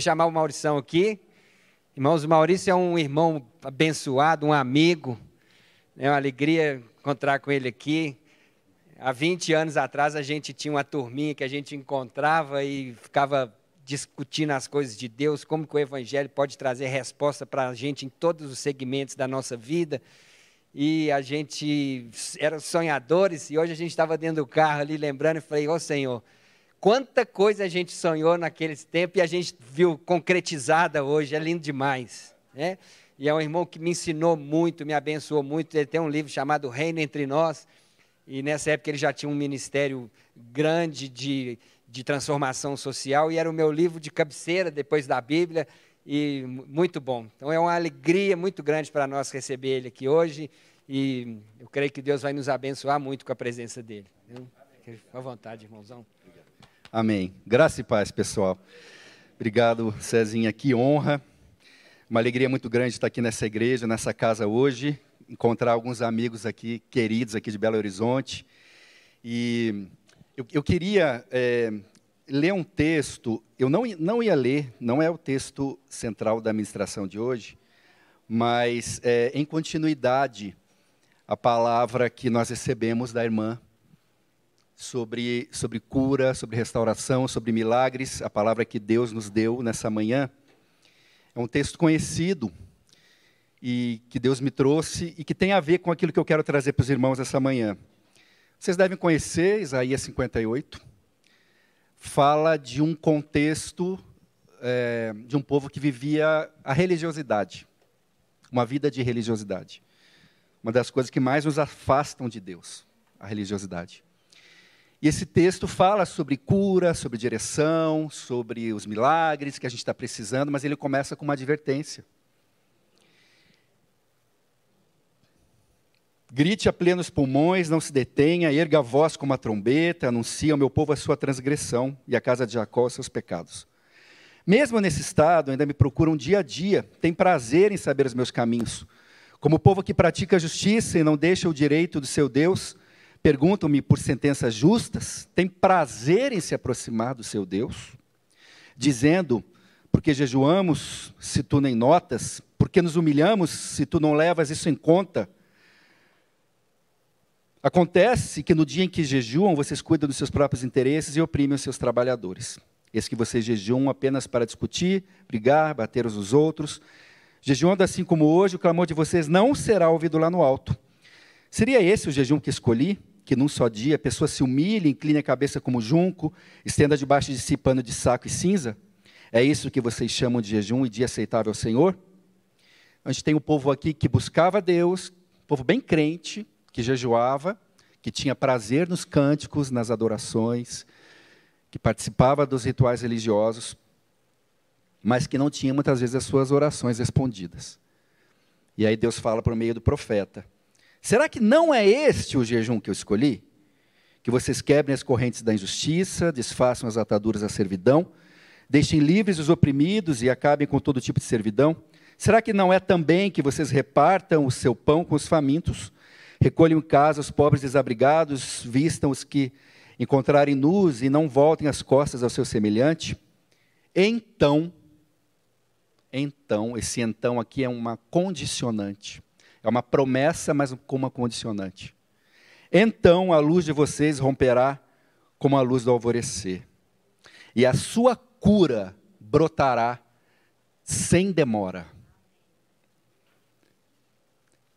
Chamar o Maurição aqui. Irmãos, o Maurício é um irmão abençoado, um amigo. É uma alegria encontrar com ele aqui. Há 20 anos atrás a gente tinha uma turminha que a gente encontrava e ficava discutindo as coisas de Deus, como que o Evangelho pode trazer resposta para a gente em todos os segmentos da nossa vida. E a gente era sonhadores, e hoje a gente estava dentro do carro ali lembrando, e falei, ô oh, Senhor, Quanta coisa a gente sonhou naqueles tempos e a gente viu concretizada hoje, é lindo demais. Né? E é um irmão que me ensinou muito, me abençoou muito. Ele tem um livro chamado Reino Entre Nós, e nessa época ele já tinha um ministério grande de, de transformação social, e era o meu livro de cabeceira depois da Bíblia, e muito bom. Então é uma alegria muito grande para nós receber ele aqui hoje, e eu creio que Deus vai nos abençoar muito com a presença dele. Fique à vontade, irmãozão. Amém. Graça e paz, pessoal. Obrigado, Cezinha. Que honra. Uma alegria muito grande estar aqui nessa igreja, nessa casa hoje. Encontrar alguns amigos aqui, queridos aqui de Belo Horizonte. E eu, eu queria é, ler um texto. Eu não, não ia ler, não é o texto central da administração de hoje, mas é, em continuidade a palavra que nós recebemos da irmã sobre, sobre cura, sobre restauração, sobre milagres, a palavra que Deus nos deu nessa manhã. É um texto conhecido e que Deus me trouxe e que tem a ver com aquilo que eu quero trazer para os irmãos essa manhã. Vocês devem conhecer Isaías 58. Fala de um contexto é, de um povo que vivia a religiosidade, uma vida de religiosidade. Uma das coisas que mais nos afastam de Deus, a religiosidade. E esse texto fala sobre cura, sobre direção, sobre os milagres que a gente está precisando, mas ele começa com uma advertência. Grite a plenos pulmões, não se detenha, erga a voz como a trombeta, anuncia ao meu povo a sua transgressão e a casa de Jacó os seus pecados. Mesmo nesse estado, ainda me procuram dia a dia, tem prazer em saber os meus caminhos. Como povo que pratica a justiça e não deixa o direito do seu Deus, perguntam-me por sentenças justas, têm prazer em se aproximar do seu Deus, dizendo: porque jejuamos se tu nem notas, porque nos humilhamos se tu não levas isso em conta. Acontece que no dia em que jejuam, vocês cuidam dos seus próprios interesses e oprimem os seus trabalhadores. Esse que vocês jejuam apenas para discutir, brigar, bater uns nos outros. Jejuando assim como hoje, o clamor de vocês não será ouvido lá no alto. Seria esse o jejum que escolhi? Que num só dia a pessoa se humilhe, incline a cabeça como junco, estenda debaixo de si pano de saco e cinza? É isso que vocês chamam de jejum e dia aceitável ao Senhor? A gente tem um povo aqui que buscava Deus, um povo bem crente, que jejuava, que tinha prazer nos cânticos, nas adorações, que participava dos rituais religiosos, mas que não tinha muitas vezes as suas orações respondidas. E aí Deus fala por meio do profeta: Será que não é este o jejum que eu escolhi? Que vocês quebrem as correntes da injustiça, desfaçam as ataduras da servidão, deixem livres os oprimidos e acabem com todo tipo de servidão? Será que não é também que vocês repartam o seu pão com os famintos, recolham em casa os pobres desabrigados, vistam os que encontrarem nus e não voltem as costas ao seu semelhante? Então, então, esse então aqui é uma condicionante. É uma promessa, mas com uma condicionante. Então a luz de vocês romperá como a luz do alvorecer, e a sua cura brotará sem demora.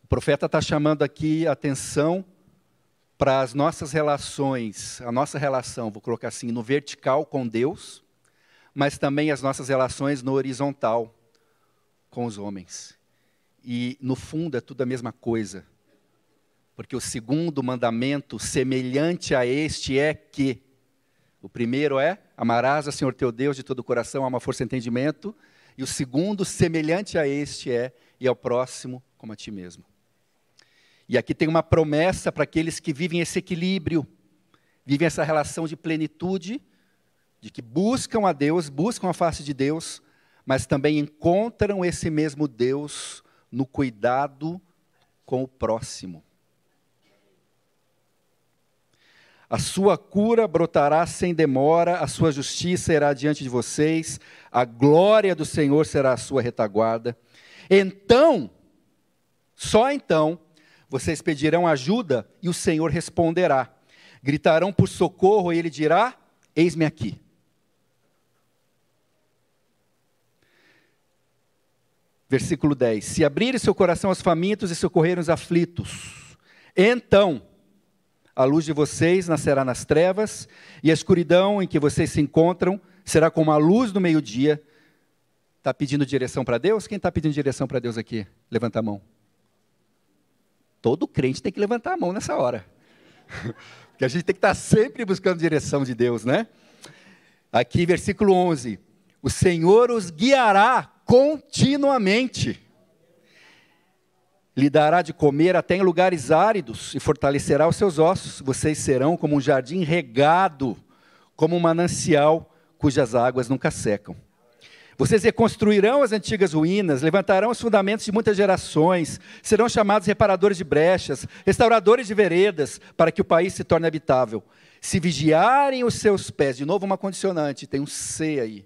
O profeta está chamando aqui atenção para as nossas relações, a nossa relação, vou colocar assim, no vertical com Deus, mas também as nossas relações no horizontal com os homens e no fundo é tudo a mesma coisa. Porque o segundo mandamento, semelhante a este, é que o primeiro é amarás a Senhor teu Deus de todo o coração, alma, força e entendimento. E o segundo, semelhante a este, é e ao próximo como a ti mesmo. E aqui tem uma promessa para aqueles que vivem esse equilíbrio, vivem essa relação de plenitude, de que buscam a Deus, buscam a face de Deus, mas também encontram esse mesmo Deus no cuidado com o próximo. A sua cura brotará sem demora, a sua justiça irá diante de vocês, a glória do Senhor será a sua retaguarda. Então, só então, vocês pedirão ajuda e o Senhor responderá. Gritarão por socorro e ele dirá: Eis-me aqui. Versículo 10: Se abrir seu coração aos famintos e socorrer os aflitos, então a luz de vocês nascerá nas trevas, e a escuridão em que vocês se encontram será como a luz do meio-dia. Está pedindo direção para Deus? Quem está pedindo direção para Deus aqui? Levanta a mão. Todo crente tem que levantar a mão nessa hora. Porque a gente tem que estar tá sempre buscando direção de Deus, né? Aqui, versículo 11: O Senhor os guiará continuamente lhe dará de comer até em lugares áridos e fortalecerá os seus ossos. Vocês serão como um jardim regado, como um manancial cujas águas nunca secam. Vocês reconstruirão as antigas ruínas, levantarão os fundamentos de muitas gerações, serão chamados reparadores de brechas, restauradores de veredas, para que o país se torne habitável. Se vigiarem os seus pés, de novo uma condicionante, tem um C aí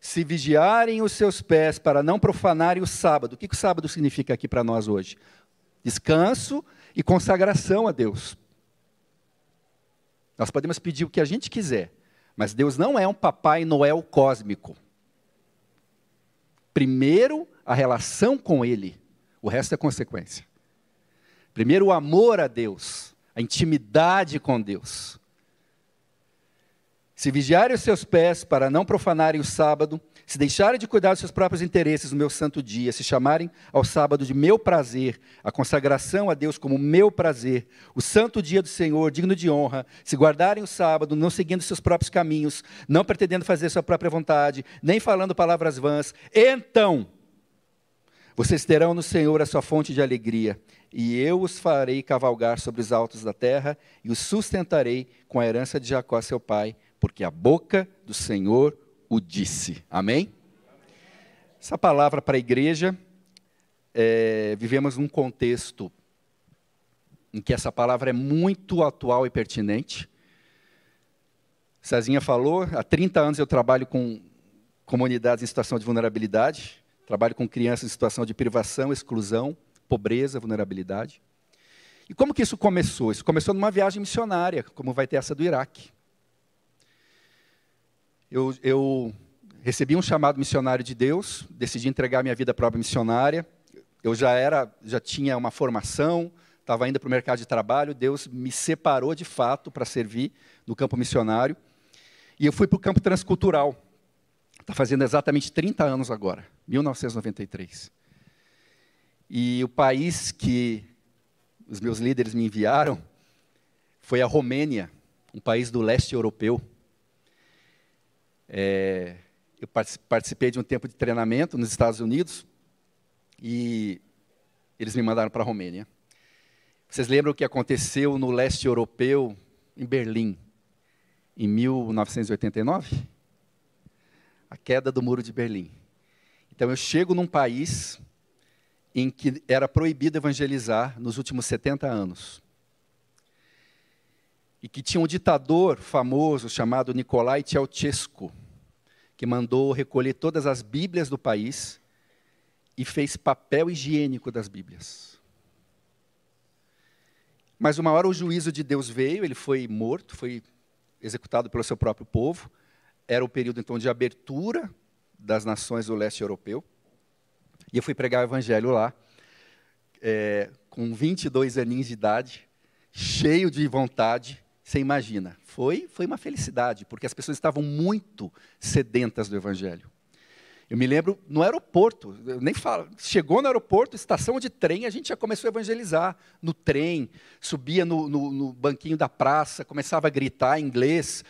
se vigiarem os seus pés para não profanarem o sábado. O que, o sábado significa aqui para nós hoje? Descanso e consagração a Deus. Nós podemos pedir o que a gente quiser, mas Deus não é um Papai Noel cósmico. Primeiro, a relação com Ele, o resto é consequência. Primeiro, o amor a Deus, a intimidade com Deus. Se vigiarem os seus pés para não profanarem o sábado, se deixarem de cuidar dos seus próprios interesses no meu santo dia, se chamarem ao sábado de meu prazer, a consagração a Deus como meu prazer, o santo dia do Senhor, digno de honra, se guardarem o sábado, não seguindo seus próprios caminhos, não pretendendo fazer sua própria vontade, nem falando palavras vãs, então vocês terão no Senhor a sua fonte de alegria, e eu os farei cavalgar sobre os altos da terra, e os sustentarei com a herança de Jacó, seu pai porque a boca do Senhor o disse. Amém? Essa palavra para a igreja, é, vivemos num contexto em que essa palavra é muito atual e pertinente. Cezinha falou, há 30 anos eu trabalho com comunidades em situação de vulnerabilidade, trabalho com crianças em situação de privação, exclusão, pobreza, vulnerabilidade. E como que isso começou? Isso começou numa viagem missionária, como vai ter essa do Iraque eu, eu recebi um chamado missionário de Deus, decidi entregar minha vida para a obra missionária. Eu já era, já tinha uma formação, estava indo para o mercado de trabalho. Deus me separou de fato para servir no campo missionário. E eu fui para o campo transcultural. Está fazendo exatamente 30 anos agora, 1993. E o país que os meus líderes me enviaram foi a Romênia, um país do leste europeu. É, eu participei de um tempo de treinamento nos Estados Unidos e eles me mandaram para a Romênia. Vocês lembram o que aconteceu no leste europeu, em Berlim, em 1989? A queda do muro de Berlim. Então eu chego num país em que era proibido evangelizar nos últimos 70 anos e que tinha um ditador famoso chamado Nicolai Ceausescu, que mandou recolher todas as Bíblias do país e fez papel higiênico das Bíblias. Mas uma hora o juízo de Deus veio, ele foi morto, foi executado pelo seu próprio povo. Era o período então de abertura das nações do leste europeu. E eu fui pregar o evangelho lá, é, com 22 aninhos de idade, cheio de vontade, você imagina, foi, foi uma felicidade, porque as pessoas estavam muito sedentas do Evangelho. Eu me lembro no aeroporto, nem falo, chegou no aeroporto, estação de trem, a gente já começou a evangelizar no trem, subia no, no, no banquinho da praça, começava a gritar em inglês,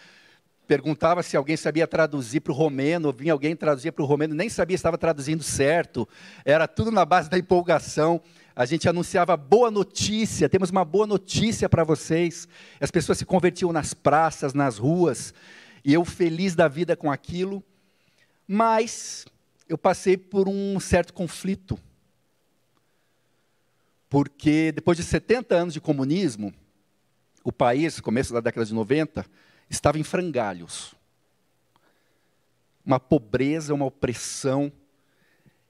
perguntava se alguém sabia traduzir para o romeno, vinha alguém traduzir para o romeno, nem sabia se estava traduzindo certo, era tudo na base da empolgação a gente anunciava boa notícia, temos uma boa notícia para vocês. As pessoas se convertiam nas praças, nas ruas, e eu feliz da vida com aquilo. Mas eu passei por um certo conflito. Porque depois de 70 anos de comunismo, o país, começo da década de 90, estava em frangalhos. Uma pobreza, uma opressão.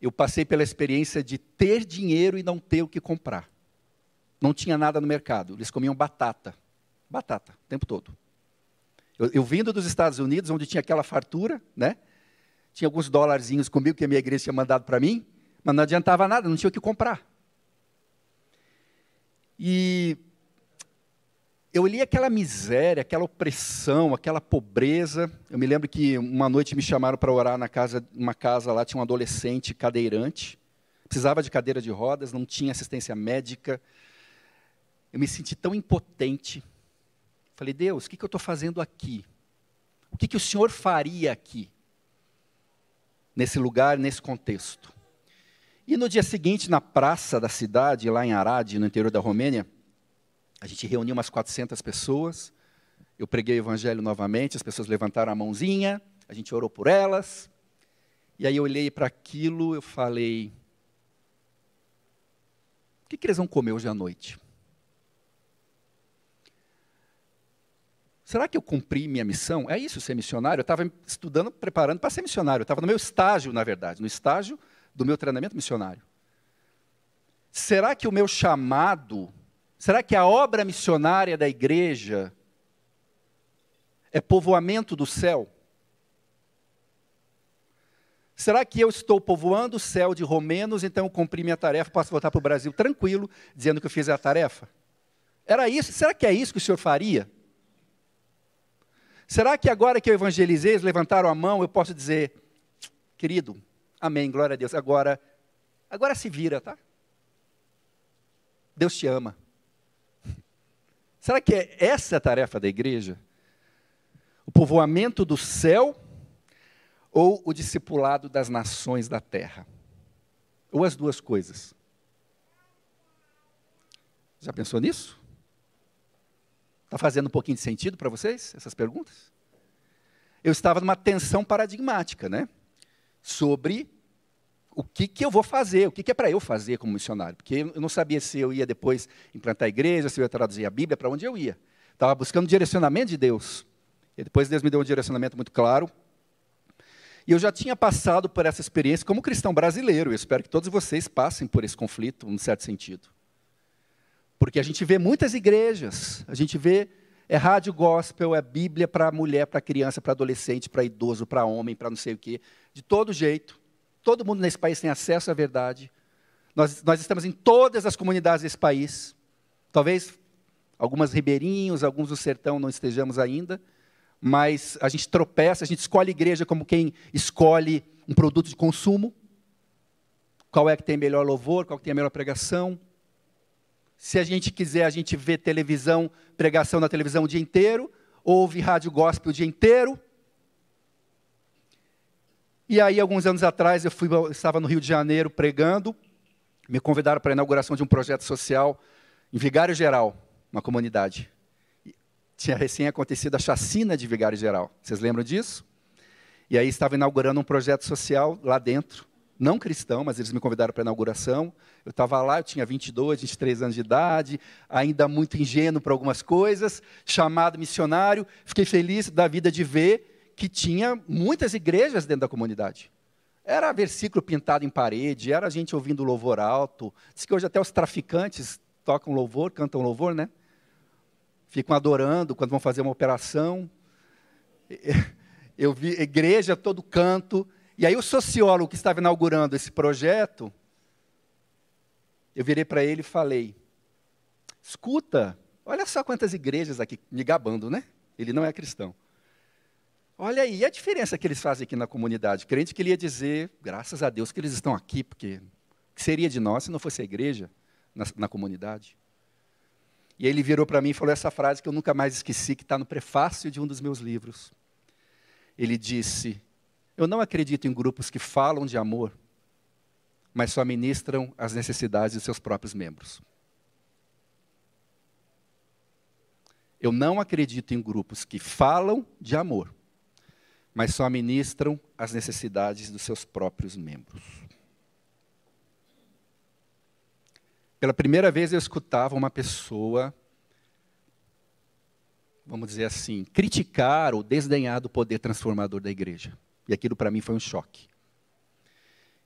Eu passei pela experiência de ter dinheiro e não ter o que comprar. Não tinha nada no mercado. Eles comiam batata. Batata, o tempo todo. Eu, eu vindo dos Estados Unidos, onde tinha aquela fartura, né? Tinha alguns dólarzinhos comigo que a minha igreja tinha mandado para mim, mas não adiantava nada, não tinha o que comprar. E eu li aquela miséria, aquela opressão, aquela pobreza. Eu me lembro que uma noite me chamaram para orar na casa, uma casa lá tinha um adolescente cadeirante, precisava de cadeira de rodas, não tinha assistência médica. Eu me senti tão impotente. Falei, Deus, o que, que eu estou fazendo aqui? O que, que o Senhor faria aqui? Nesse lugar, nesse contexto. E no dia seguinte, na praça da cidade, lá em Arad, no interior da Romênia, a gente reuniu umas 400 pessoas. Eu preguei o evangelho novamente, as pessoas levantaram a mãozinha, a gente orou por elas. E aí eu olhei para aquilo, eu falei: o que, que eles vão comer hoje à noite? Será que eu cumpri minha missão? É isso ser missionário? Eu estava estudando, preparando para ser missionário. Eu estava no meu estágio, na verdade, no estágio do meu treinamento missionário. Será que o meu chamado, será que a obra missionária da igreja é povoamento do céu? Será que eu estou povoando o céu de romenos, então eu cumpri minha tarefa, posso voltar para o Brasil tranquilo, dizendo que eu fiz a tarefa? Era isso? Será que é isso que o senhor faria? Será que agora que eu evangelizei, eles levantaram a mão, eu posso dizer, querido, Amém, glória a Deus. Agora, agora se vira, tá? Deus te ama. Será que é essa a tarefa da igreja? O povoamento do céu ou o discipulado das nações da terra? Ou as duas coisas? Já pensou nisso? Está fazendo um pouquinho de sentido para vocês, essas perguntas? Eu estava numa tensão paradigmática, né? sobre o que, que eu vou fazer, o que, que é para eu fazer como missionário. Porque eu não sabia se eu ia depois implantar a igreja, se eu ia traduzir a Bíblia, para onde eu ia. Estava buscando direcionamento de Deus. E depois Deus me deu um direcionamento muito claro. E eu já tinha passado por essa experiência como cristão brasileiro. Eu espero que todos vocês passem por esse conflito, num certo sentido. Porque a gente vê muitas igrejas, a gente vê é rádio gospel, é Bíblia para mulher, para criança, para adolescente, para idoso, para homem, para não sei o quê. De todo jeito. Todo mundo nesse país tem acesso à verdade. Nós, nós estamos em todas as comunidades desse país. Talvez algumas ribeirinhos, alguns do sertão não estejamos ainda. Mas a gente tropeça, a gente escolhe igreja como quem escolhe um produto de consumo. Qual é que tem melhor louvor, qual que tem a melhor pregação. Se a gente quiser, a gente vê televisão, pregação na televisão o dia inteiro, ouve rádio gospel o dia inteiro. E aí, alguns anos atrás, eu, fui, eu estava no Rio de Janeiro pregando, me convidaram para a inauguração de um projeto social em Vigário Geral, uma comunidade. Tinha recém acontecido a chacina de Vigário Geral. Vocês lembram disso? E aí estava inaugurando um projeto social lá dentro não cristão, mas eles me convidaram para a inauguração. Eu estava lá, eu tinha 22, 23 anos de idade, ainda muito ingênuo para algumas coisas, chamado missionário. Fiquei feliz da vida de ver que tinha muitas igrejas dentro da comunidade. Era versículo pintado em parede, era gente ouvindo louvor alto. Diz que hoje até os traficantes tocam louvor, cantam louvor, né? Ficam adorando quando vão fazer uma operação. Eu vi igreja todo canto. E aí o sociólogo que estava inaugurando esse projeto, eu virei para ele e falei: escuta, olha só quantas igrejas aqui, me gabando, né? Ele não é cristão. Olha aí, a diferença que eles fazem aqui na comunidade? Crente que ele ia dizer, graças a Deus que eles estão aqui, porque que seria de nós se não fosse a igreja na, na comunidade? E ele virou para mim e falou essa frase que eu nunca mais esqueci, que está no prefácio de um dos meus livros. Ele disse: eu não acredito em grupos que falam de amor, mas só ministram as necessidades de seus próprios membros. Eu não acredito em grupos que falam de amor, mas só ministram as necessidades dos seus próprios membros. Pela primeira vez eu escutava uma pessoa vamos dizer assim, criticar ou desdenhar do poder transformador da igreja. E aquilo para mim foi um choque.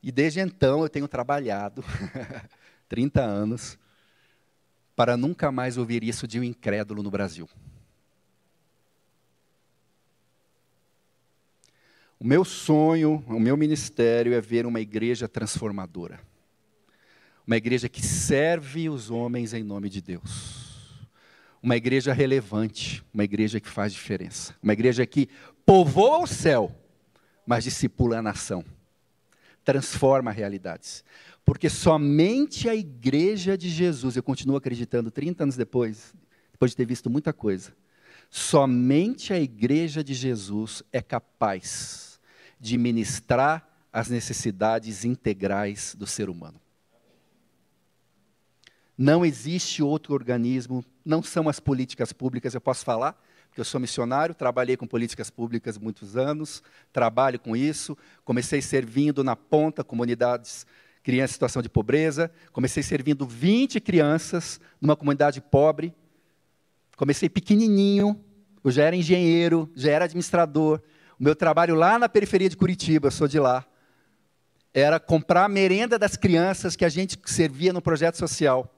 E desde então eu tenho trabalhado, 30 anos, para nunca mais ouvir isso de um incrédulo no Brasil. O meu sonho, o meu ministério é ver uma igreja transformadora. Uma igreja que serve os homens em nome de Deus. Uma igreja relevante, uma igreja que faz diferença. Uma igreja que povoa o céu, mas discipula a nação. Transforma realidades. Porque somente a igreja de Jesus, eu continuo acreditando 30 anos depois, depois de ter visto muita coisa, somente a igreja de Jesus é capaz de ministrar as necessidades integrais do ser humano. Não existe outro organismo, não são as políticas públicas, eu posso falar, porque eu sou missionário, trabalhei com políticas públicas muitos anos, trabalho com isso, comecei servindo na ponta comunidades crianças em situação de pobreza, comecei servindo 20 crianças numa comunidade pobre, comecei pequenininho, eu já era engenheiro, já era administrador, meu trabalho lá na periferia de Curitiba, sou de lá, era comprar a merenda das crianças que a gente servia no projeto social.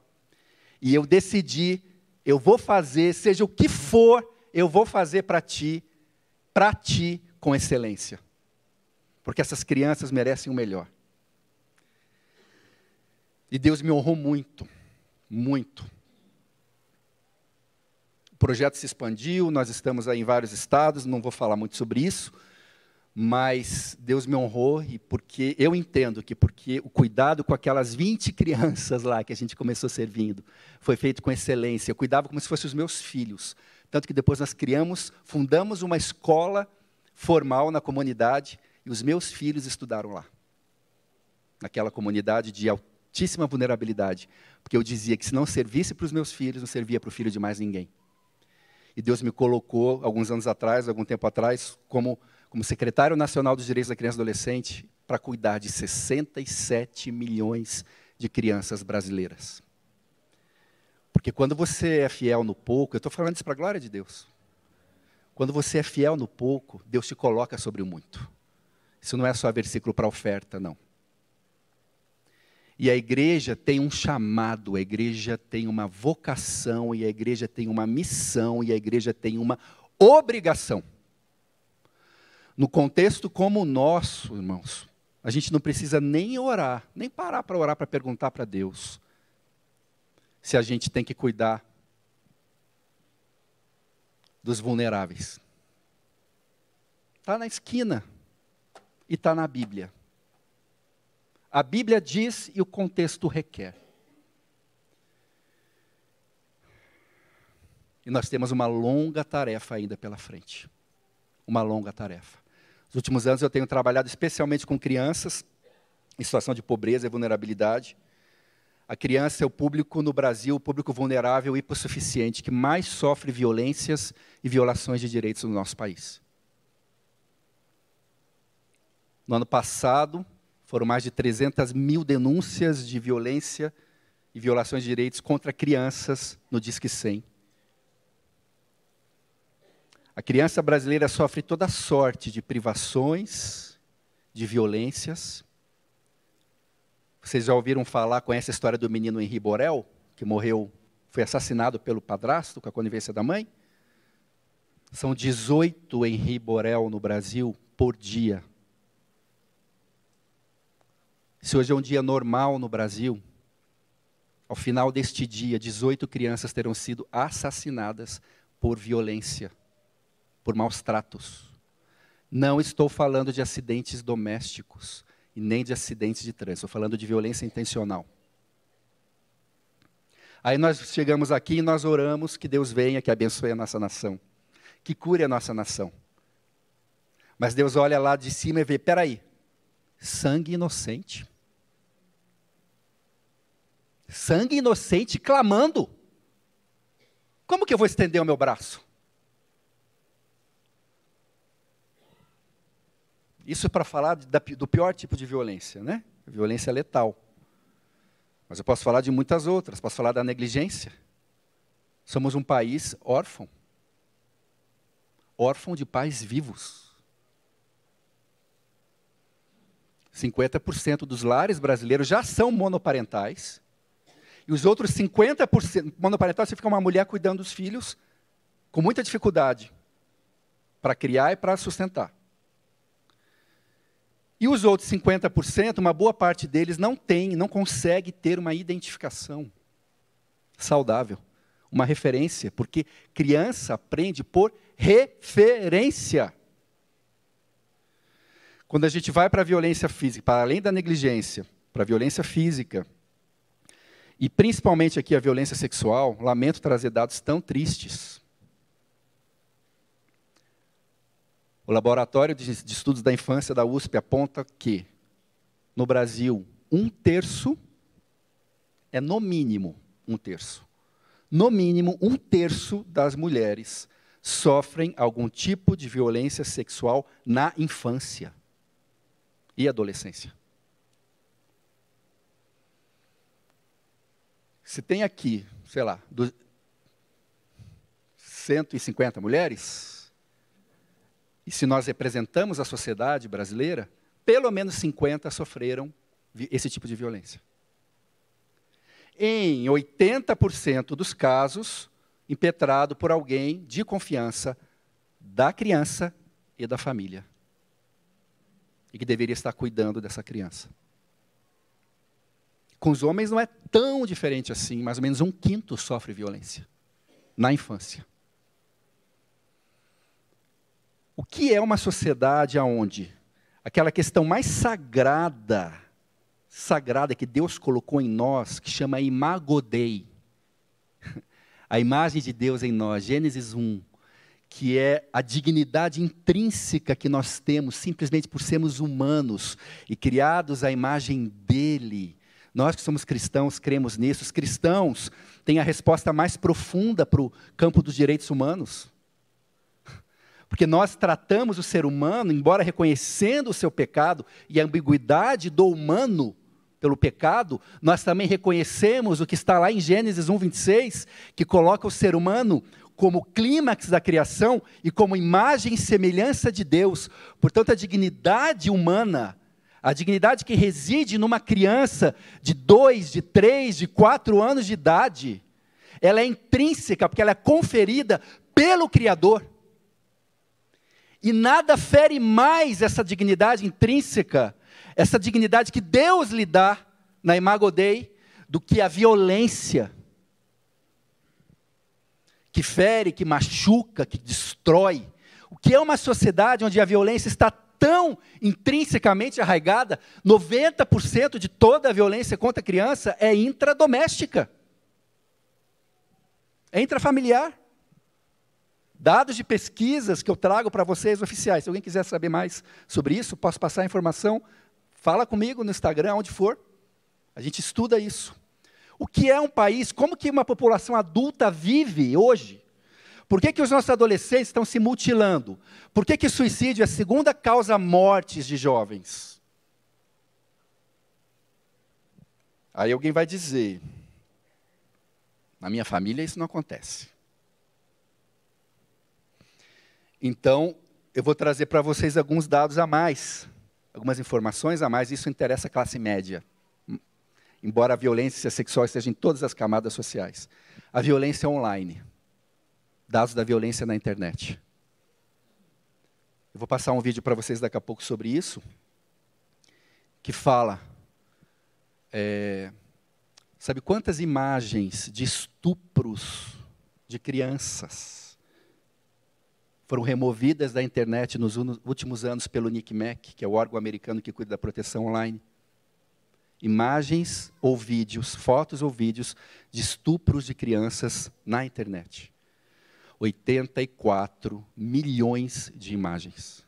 E eu decidi, eu vou fazer, seja o que for, eu vou fazer para ti, para ti com excelência. Porque essas crianças merecem o melhor. E Deus me honrou muito, muito. Projeto se expandiu, nós estamos aí em vários estados, não vou falar muito sobre isso, mas Deus me honrou e porque eu entendo que porque o cuidado com aquelas 20 crianças lá que a gente começou servindo foi feito com excelência. Eu cuidava como se fossem os meus filhos. Tanto que depois nós criamos, fundamos uma escola formal na comunidade e os meus filhos estudaram lá. Naquela comunidade de altíssima vulnerabilidade, porque eu dizia que se não servisse para os meus filhos, não servia para o filho de mais ninguém. E Deus me colocou alguns anos atrás, algum tempo atrás, como como secretário nacional dos direitos da criança e adolescente para cuidar de 67 milhões de crianças brasileiras. Porque quando você é fiel no pouco, eu estou falando isso para a glória de Deus. Quando você é fiel no pouco, Deus te coloca sobre o muito. Isso não é só versículo para oferta, não. E a igreja tem um chamado, a igreja tem uma vocação, e a igreja tem uma missão, e a igreja tem uma obrigação. No contexto como o nosso, irmãos, a gente não precisa nem orar, nem parar para orar para perguntar para Deus se a gente tem que cuidar dos vulneráveis. Está na esquina e está na Bíblia. A Bíblia diz e o contexto requer. E nós temos uma longa tarefa ainda pela frente. Uma longa tarefa. Nos últimos anos eu tenho trabalhado especialmente com crianças em situação de pobreza e vulnerabilidade. A criança é o público no Brasil, o público vulnerável e hipossuficiente, que mais sofre violências e violações de direitos no nosso país. No ano passado, foram mais de 300 mil denúncias de violência e violações de direitos contra crianças no Disque 100. A criança brasileira sofre toda sorte de privações, de violências. Vocês já ouviram falar, conhece a história do menino Henri Borel, que morreu, foi assassinado pelo padrasto com a conivência da mãe? São 18 Henri Borel no Brasil por dia. Se hoje é um dia normal no Brasil, ao final deste dia, 18 crianças terão sido assassinadas por violência por maus tratos. Não estou falando de acidentes domésticos e nem de acidentes de trânsito, estou falando de violência intencional. Aí nós chegamos aqui e nós oramos que Deus venha, que abençoe a nossa nação, que cure a nossa nação. Mas Deus olha lá de cima e vê, peraí, sangue inocente. Sangue inocente clamando. Como que eu vou estender o meu braço? Isso é para falar do pior tipo de violência, né? Violência letal. Mas eu posso falar de muitas outras. Posso falar da negligência. Somos um país órfão. órfão de pais vivos. 50% dos lares brasileiros já são monoparentais. E os outros 50% monoparentais, você fica uma mulher cuidando dos filhos com muita dificuldade para criar e para sustentar. E os outros 50%, uma boa parte deles não tem, não consegue ter uma identificação saudável, uma referência, porque criança aprende por referência. Quando a gente vai para a violência física, para além da negligência, para a violência física, e principalmente aqui a violência sexual, lamento trazer dados tão tristes. O Laboratório de Estudos da Infância da USP aponta que, no Brasil, um terço é no mínimo um terço. No mínimo, um terço das mulheres sofrem algum tipo de violência sexual na infância e adolescência. Se tem aqui, sei lá, 150 mulheres, e se nós representamos a sociedade brasileira, pelo menos 50 sofreram esse tipo de violência. Em 80% dos casos, impetrado por alguém de confiança da criança e da família. E que deveria estar cuidando dessa criança. Com os homens não é tão diferente assim, mais ou menos um quinto sofre violência na infância. O que é uma sociedade aonde aquela questão mais sagrada, sagrada que Deus colocou em nós, que chama imagodei, a imagem de Deus em nós, Gênesis 1, que é a dignidade intrínseca que nós temos simplesmente por sermos humanos e criados à imagem dele. Nós que somos cristãos cremos nisso. Os cristãos têm a resposta mais profunda para o campo dos direitos humanos. Porque nós tratamos o ser humano, embora reconhecendo o seu pecado e a ambiguidade do humano pelo pecado, nós também reconhecemos o que está lá em Gênesis 1, 26, que coloca o ser humano como clímax da criação e como imagem e semelhança de Deus. Portanto, a dignidade humana, a dignidade que reside numa criança de dois, de três, de quatro anos de idade, ela é intrínseca, porque ela é conferida pelo Criador. E nada fere mais essa dignidade intrínseca, essa dignidade que Deus lhe dá na Imago Dei, do que a violência que fere, que machuca, que destrói. O que é uma sociedade onde a violência está tão intrinsecamente arraigada, 90% de toda a violência contra a criança é intradoméstica. É intrafamiliar. Dados de pesquisas que eu trago para vocês oficiais. Se alguém quiser saber mais sobre isso, posso passar a informação. Fala comigo no Instagram, onde for. A gente estuda isso. O que é um país? Como que uma população adulta vive hoje? Por que, que os nossos adolescentes estão se mutilando? Por que, que suicídio é a segunda causa mortes de jovens? Aí alguém vai dizer: na minha família isso não acontece. Então, eu vou trazer para vocês alguns dados a mais, algumas informações a mais, isso interessa a classe média. Embora a violência sexual esteja em todas as camadas sociais. A violência online. Dados da violência na internet. Eu vou passar um vídeo para vocês daqui a pouco sobre isso, que fala. É, sabe quantas imagens de estupros de crianças foram removidas da internet nos últimos anos pelo NICMEC, que é o órgão americano que cuida da proteção online. Imagens ou vídeos, fotos ou vídeos de estupros de crianças na internet. 84 milhões de imagens.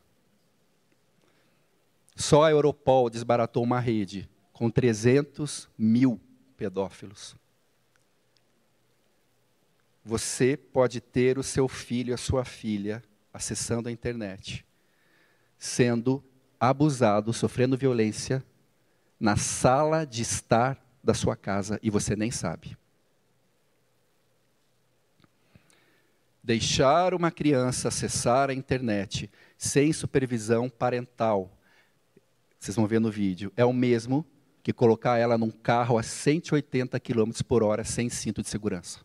Só a Europol desbaratou uma rede com 300 mil pedófilos. Você pode ter o seu filho, a sua filha, acessando a internet, sendo abusado, sofrendo violência na sala de estar da sua casa e você nem sabe. Deixar uma criança acessar a internet sem supervisão parental, vocês vão ver no vídeo, é o mesmo que colocar ela num carro a 180 km por hora sem cinto de segurança.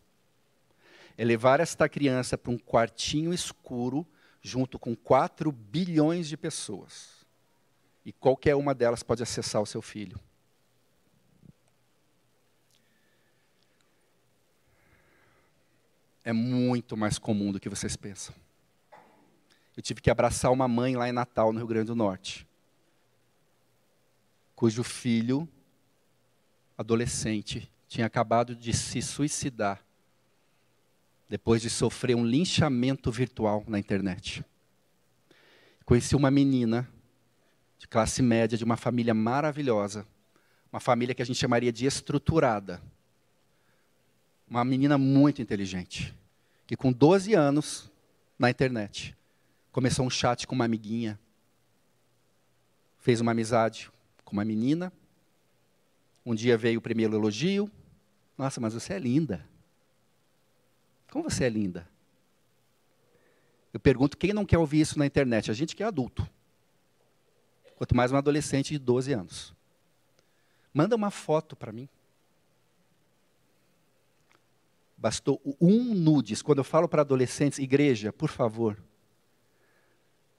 É levar esta criança para um quartinho escuro junto com 4 bilhões de pessoas. E qualquer uma delas pode acessar o seu filho. É muito mais comum do que vocês pensam. Eu tive que abraçar uma mãe lá em Natal, no Rio Grande do Norte, cujo filho, adolescente, tinha acabado de se suicidar depois de sofrer um linchamento virtual na internet. Conheci uma menina de classe média, de uma família maravilhosa, uma família que a gente chamaria de estruturada uma menina muito inteligente, que com 12 anos, na internet, começou um chat com uma amiguinha, fez uma amizade com uma menina. Um dia veio o primeiro elogio. Nossa, mas você é linda. Como você é linda? Eu pergunto quem não quer ouvir isso na internet? A gente que é adulto. Quanto mais um adolescente de 12 anos. Manda uma foto para mim. Bastou um nudes. Quando eu falo para adolescentes, igreja, por favor,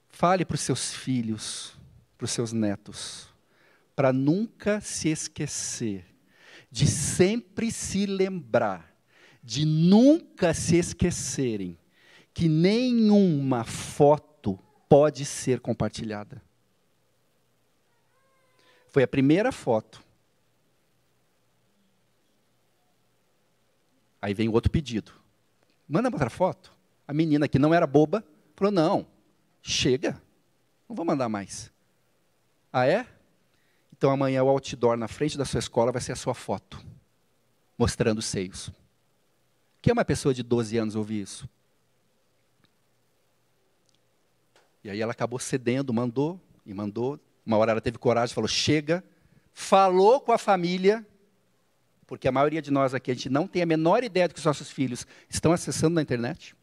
fale para os seus filhos, para os seus netos, para nunca se esquecer, de sempre se lembrar, de nunca se esquecerem que nenhuma foto pode ser compartilhada. Foi a primeira foto Aí vem outro pedido. Manda outra foto. A menina que não era boba falou: não, chega, não vou mandar mais. Ah, é? Então amanhã o outdoor na frente da sua escola vai ser a sua foto, mostrando os seios. Que é uma pessoa de 12 anos ouvir isso? E aí ela acabou cedendo, mandou e mandou. Uma hora ela teve coragem, falou: chega. Falou com a família, porque a maioria de nós aqui, a gente não tem a menor ideia do que os nossos filhos estão acessando na internet.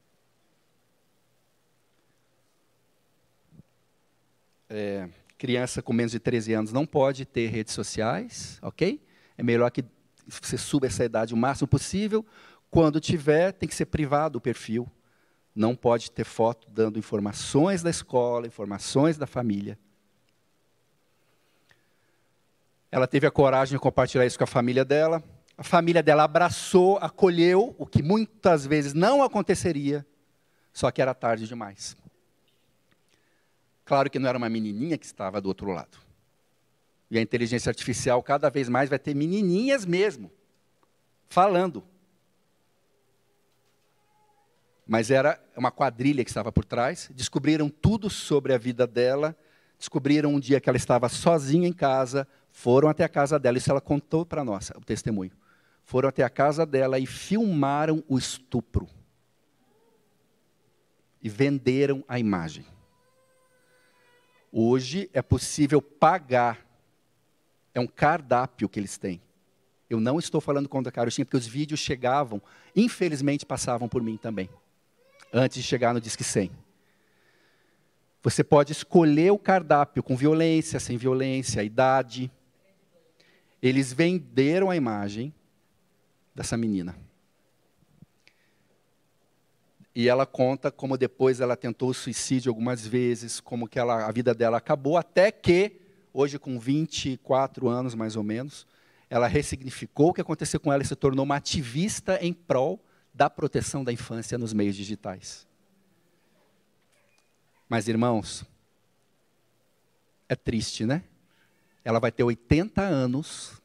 É, criança com menos de 13 anos não pode ter redes sociais, ok? É melhor que você suba essa idade o máximo possível. Quando tiver, tem que ser privado o perfil. Não pode ter foto dando informações da escola, informações da família. Ela teve a coragem de compartilhar isso com a família dela. A família dela abraçou, acolheu, o que muitas vezes não aconteceria, só que era tarde demais. Claro que não era uma menininha que estava do outro lado. E a inteligência artificial cada vez mais vai ter menininhas mesmo, falando. Mas era uma quadrilha que estava por trás, descobriram tudo sobre a vida dela, descobriram um dia que ela estava sozinha em casa, foram até a casa dela, isso ela contou para nós, o testemunho. Foram até a casa dela e filmaram o estupro. E venderam a imagem. Hoje é possível pagar. É um cardápio que eles têm. Eu não estou falando contra a carochinha, porque os vídeos chegavam, infelizmente passavam por mim também, antes de chegar no Disque 100. Você pode escolher o cardápio com violência, sem violência, idade. Eles venderam a imagem dessa menina. E ela conta como depois ela tentou suicídio algumas vezes, como que ela, a vida dela acabou, até que, hoje com 24 anos mais ou menos, ela ressignificou o que aconteceu com ela e se tornou uma ativista em prol da proteção da infância nos meios digitais. Mas, irmãos, é triste, né? Ela vai ter 80 anos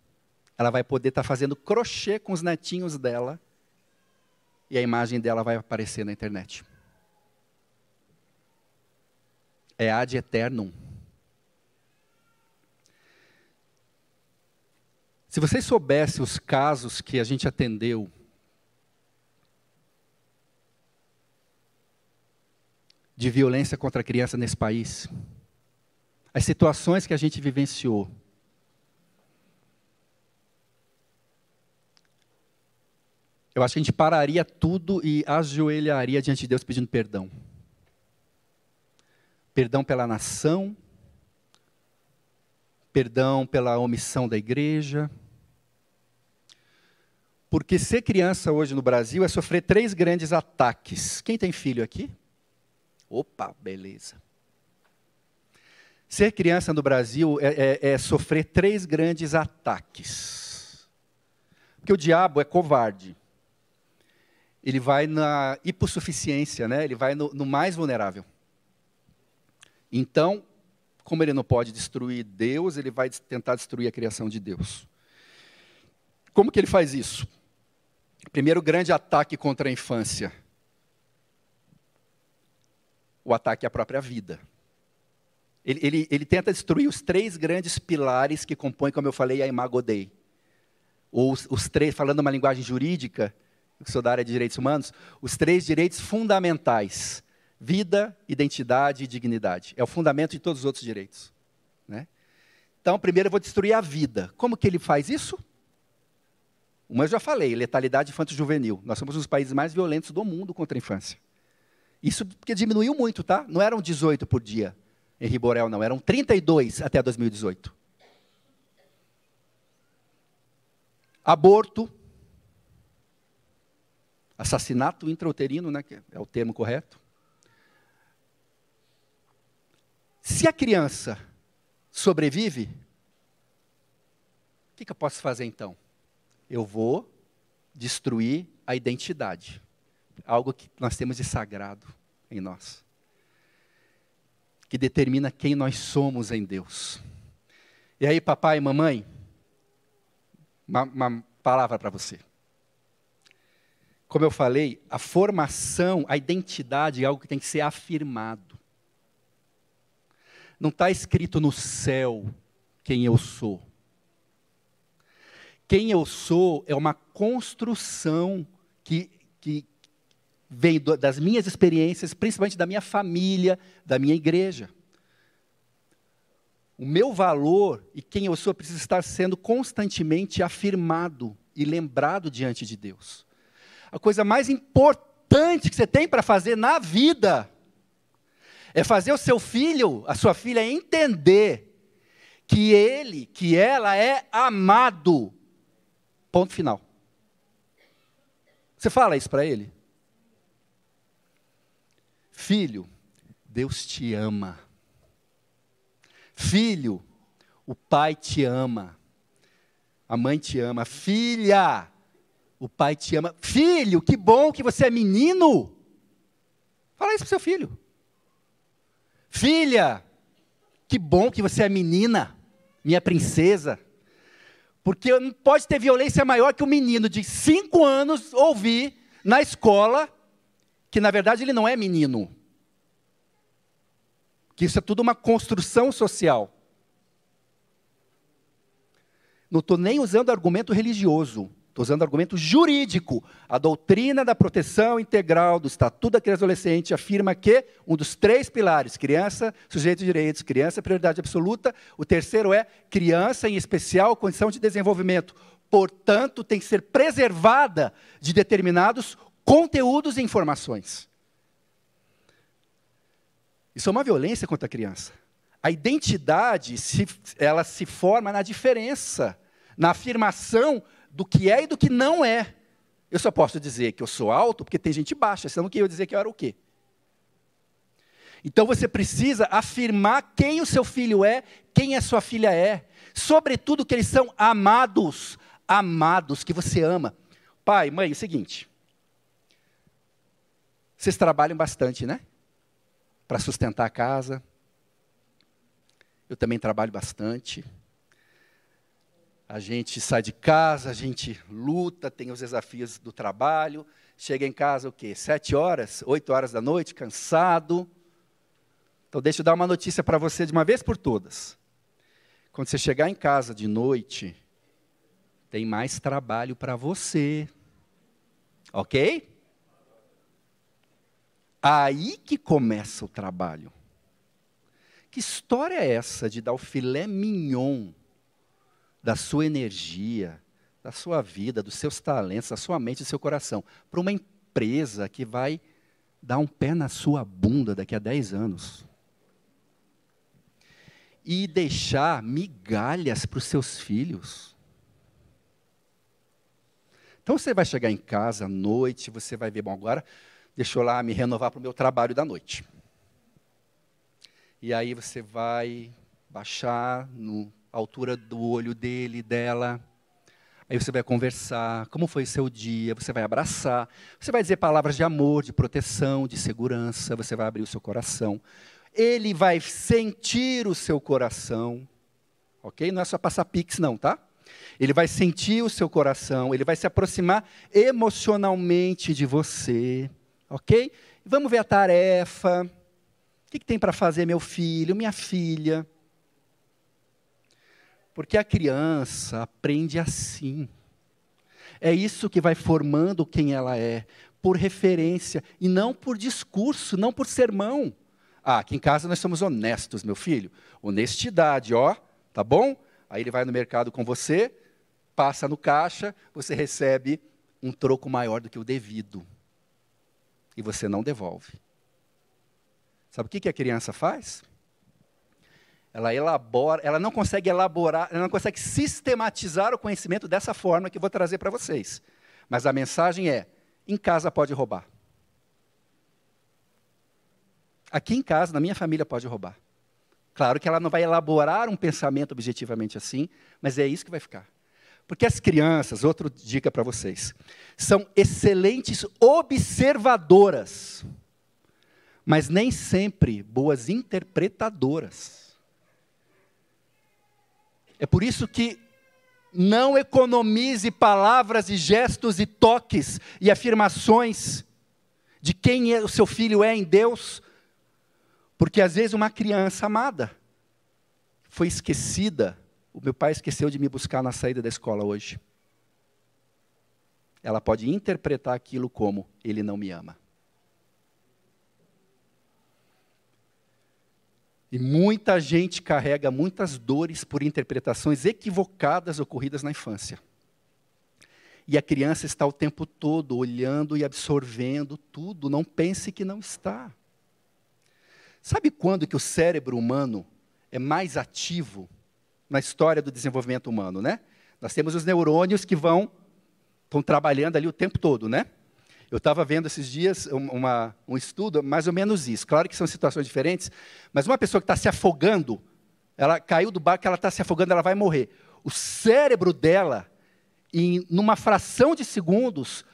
ela vai poder estar tá fazendo crochê com os netinhos dela e a imagem dela vai aparecer na internet. É ad eternum. Se vocês soubessem os casos que a gente atendeu, de violência contra a criança nesse país, as situações que a gente vivenciou, eu acho que a gente pararia tudo e ajoelharia diante de Deus pedindo perdão. Perdão pela nação, perdão pela omissão da igreja. Porque ser criança hoje no Brasil é sofrer três grandes ataques. Quem tem filho aqui? Opa, beleza. Ser criança no Brasil é, é, é sofrer três grandes ataques. Porque o diabo é covarde. Ele vai na hipossuficiência, né? ele vai no, no mais vulnerável. Então, como ele não pode destruir Deus, ele vai tentar destruir a criação de Deus. Como que ele faz isso? Primeiro grande ataque contra a infância. O ataque à própria vida. Ele, ele, ele, tenta destruir os três grandes pilares que compõem, como eu falei, a Imago Dei. Ou os, os três, falando uma linguagem jurídica, eu sou da área de direitos humanos, os três direitos fundamentais: vida, identidade e dignidade. É o fundamento de todos os outros direitos. Né? Então, primeiro eu vou destruir a vida. Como que ele faz isso? Uma eu já falei, letalidade infanto-juvenil. Nós somos um dos países mais violentos do mundo contra a infância. Isso porque diminuiu muito, tá? Não eram 18 por dia. Henri Borel, não. Eram 32 até 2018. Aborto. Assassinato intrauterino, né, que é o termo correto. Se a criança sobrevive, o que, que eu posso fazer então? Eu vou destruir a identidade. Algo que nós temos de sagrado em nós que determina quem nós somos em Deus. E aí, papai e mamãe, uma, uma palavra para você. Como eu falei, a formação, a identidade é algo que tem que ser afirmado. Não está escrito no céu quem eu sou. Quem eu sou é uma construção que, que, vem das minhas experiências, principalmente da minha família, da minha igreja. O meu valor e quem eu sou precisa estar sendo constantemente afirmado e lembrado diante de Deus. A coisa mais importante que você tem para fazer na vida é fazer o seu filho, a sua filha entender que ele, que ela é amado. Ponto final. Você fala isso para ele? Filho, Deus te ama. Filho, o pai te ama. A mãe te ama. Filha, o pai te ama. Filho, que bom que você é menino. Fala isso para seu filho. Filha, que bom que você é menina, minha princesa. Porque não pode ter violência maior que um menino de cinco anos ouvir na escola que na verdade ele não é menino. Que isso é tudo uma construção social. Não estou nem usando argumento religioso, estou usando argumento jurídico. A doutrina da proteção integral do Estatuto da Criança e Adolescente afirma que um dos três pilares, criança, sujeito de direitos, criança, prioridade absoluta, o terceiro é criança, em especial, condição de desenvolvimento. Portanto, tem que ser preservada de determinados conteúdos e informações. Isso é uma violência contra a criança. A identidade, se, ela se forma na diferença, na afirmação do que é e do que não é. Eu só posso dizer que eu sou alto porque tem gente baixa, senão que eu dizer que eu era o quê? Então você precisa afirmar quem o seu filho é, quem a sua filha é, sobretudo que eles são amados, amados, que você ama. Pai, mãe, é o seguinte, vocês trabalham bastante, né? Para sustentar a casa. Eu também trabalho bastante. A gente sai de casa, a gente luta, tem os desafios do trabalho. Chega em casa o quê? Sete horas, oito horas da noite, cansado. Então deixa eu dar uma notícia para você de uma vez por todas. Quando você chegar em casa de noite, tem mais trabalho para você. Ok? Aí que começa o trabalho. Que história é essa de dar o filé mignon da sua energia, da sua vida, dos seus talentos, da sua mente, do seu coração, para uma empresa que vai dar um pé na sua bunda daqui a 10 anos. E deixar migalhas para os seus filhos. Então você vai chegar em casa à noite, você vai ver, bom, agora deixa eu lá me renovar para o meu trabalho da noite. E aí você vai baixar na altura do olho dele, dela. Aí você vai conversar, como foi seu dia, você vai abraçar, você vai dizer palavras de amor, de proteção, de segurança, você vai abrir o seu coração. Ele vai sentir o seu coração, ok? Não é só passar pix, não, tá? Ele vai sentir o seu coração, ele vai se aproximar emocionalmente de você, ok? Vamos ver a tarefa. O que, que tem para fazer, meu filho, minha filha? Porque a criança aprende assim. É isso que vai formando quem ela é, por referência, e não por discurso, não por sermão. Ah, aqui em casa nós somos honestos, meu filho. Honestidade, ó, tá bom? Aí ele vai no mercado com você, passa no caixa, você recebe um troco maior do que o devido. E você não devolve. Sabe o que a criança faz? ela elabora, ela não consegue elaborar, ela não consegue sistematizar o conhecimento dessa forma que eu vou trazer para vocês. Mas a mensagem é: em casa pode roubar. Aqui em casa, na minha família, pode roubar. Claro que ela não vai elaborar um pensamento objetivamente assim, mas é isso que vai ficar. Porque as crianças, outra dica para vocês, são excelentes observadoras, mas nem sempre boas interpretadoras. É por isso que não economize palavras e gestos e toques e afirmações de quem é, o seu filho é em Deus, porque às vezes uma criança amada foi esquecida. O meu pai esqueceu de me buscar na saída da escola hoje. Ela pode interpretar aquilo como ele não me ama. E muita gente carrega muitas dores por interpretações equivocadas ocorridas na infância. E a criança está o tempo todo olhando e absorvendo tudo, não pense que não está. Sabe quando que o cérebro humano é mais ativo na história do desenvolvimento humano, né? Nós temos os neurônios que vão, vão trabalhando ali o tempo todo, né? Eu estava vendo esses dias uma, um estudo, mais ou menos isso. Claro que são situações diferentes, mas uma pessoa que está se afogando, ela caiu do barco, ela está se afogando, ela vai morrer. O cérebro dela, em numa fração de segundos,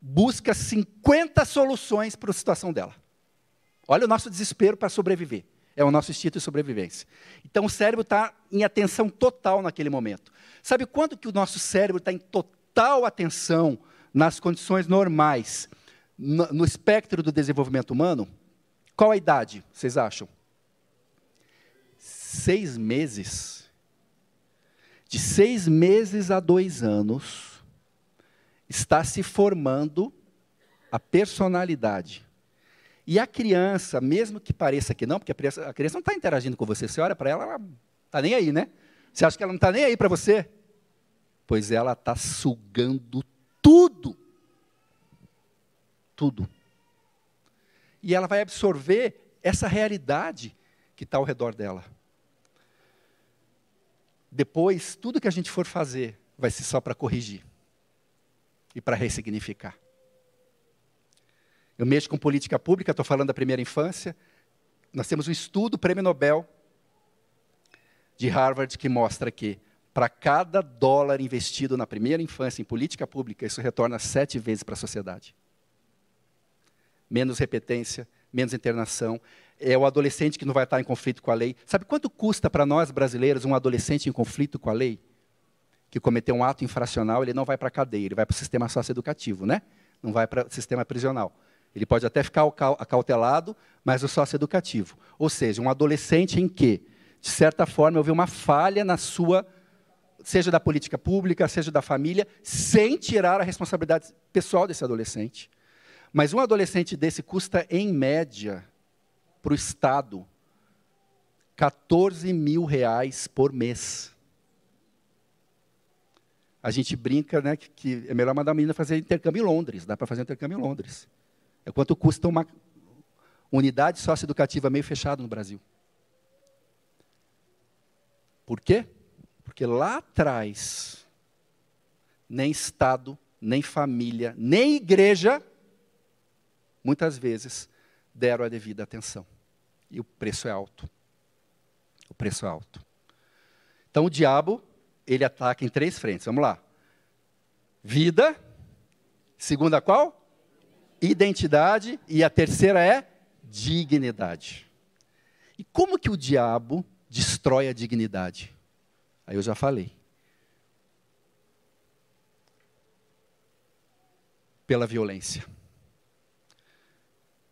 busca 50 soluções para a situação dela. Olha o nosso desespero para sobreviver. É o nosso instinto de sobrevivência. Então o cérebro está em atenção total naquele momento. Sabe quando que o nosso cérebro está em total atenção nas condições normais, no, no espectro do desenvolvimento humano, qual a idade, vocês acham? Seis meses. De seis meses a dois anos, está se formando a personalidade. E a criança, mesmo que pareça que não, porque a criança, a criança não está interagindo com você, você olha para ela, ela está nem aí, né? Você acha que ela não está nem aí para você? Pois ela está sugando tudo. Tudo. E ela vai absorver essa realidade que está ao redor dela. Depois, tudo que a gente for fazer vai ser só para corrigir e para ressignificar. Eu mexo com política pública, estou falando da primeira infância. Nós temos um estudo, prêmio Nobel, de Harvard, que mostra que para cada dólar investido na primeira infância em política pública, isso retorna sete vezes para a sociedade. Menos repetência, menos internação. É o adolescente que não vai estar em conflito com a lei. Sabe quanto custa para nós brasileiros um adolescente em conflito com a lei? Que cometeu um ato infracional, ele não vai para a cadeia, ele vai para o sistema socioeducativo, né? Não vai para o sistema prisional. Ele pode até ficar acautelado, mas o socioeducativo. Ou seja, um adolescente em que, de certa forma, houve uma falha na sua seja da política pública, seja da família, sem tirar a responsabilidade pessoal desse adolescente. Mas um adolescente desse custa, em média, para o Estado, 14 mil reais por mês. A gente brinca né, que, que é melhor mandar a menina fazer intercâmbio em Londres. Dá para fazer intercâmbio em Londres. É quanto custa uma unidade socioeducativa meio fechada no Brasil. Por quê? Porque lá atrás, nem Estado, nem família, nem igreja, muitas vezes, deram a devida atenção. E o preço é alto. O preço é alto. Então o diabo, ele ataca em três frentes. Vamos lá. Vida. Segunda qual? Identidade. E a terceira é dignidade. E como que o diabo destrói a dignidade? Aí eu já falei. Pela violência.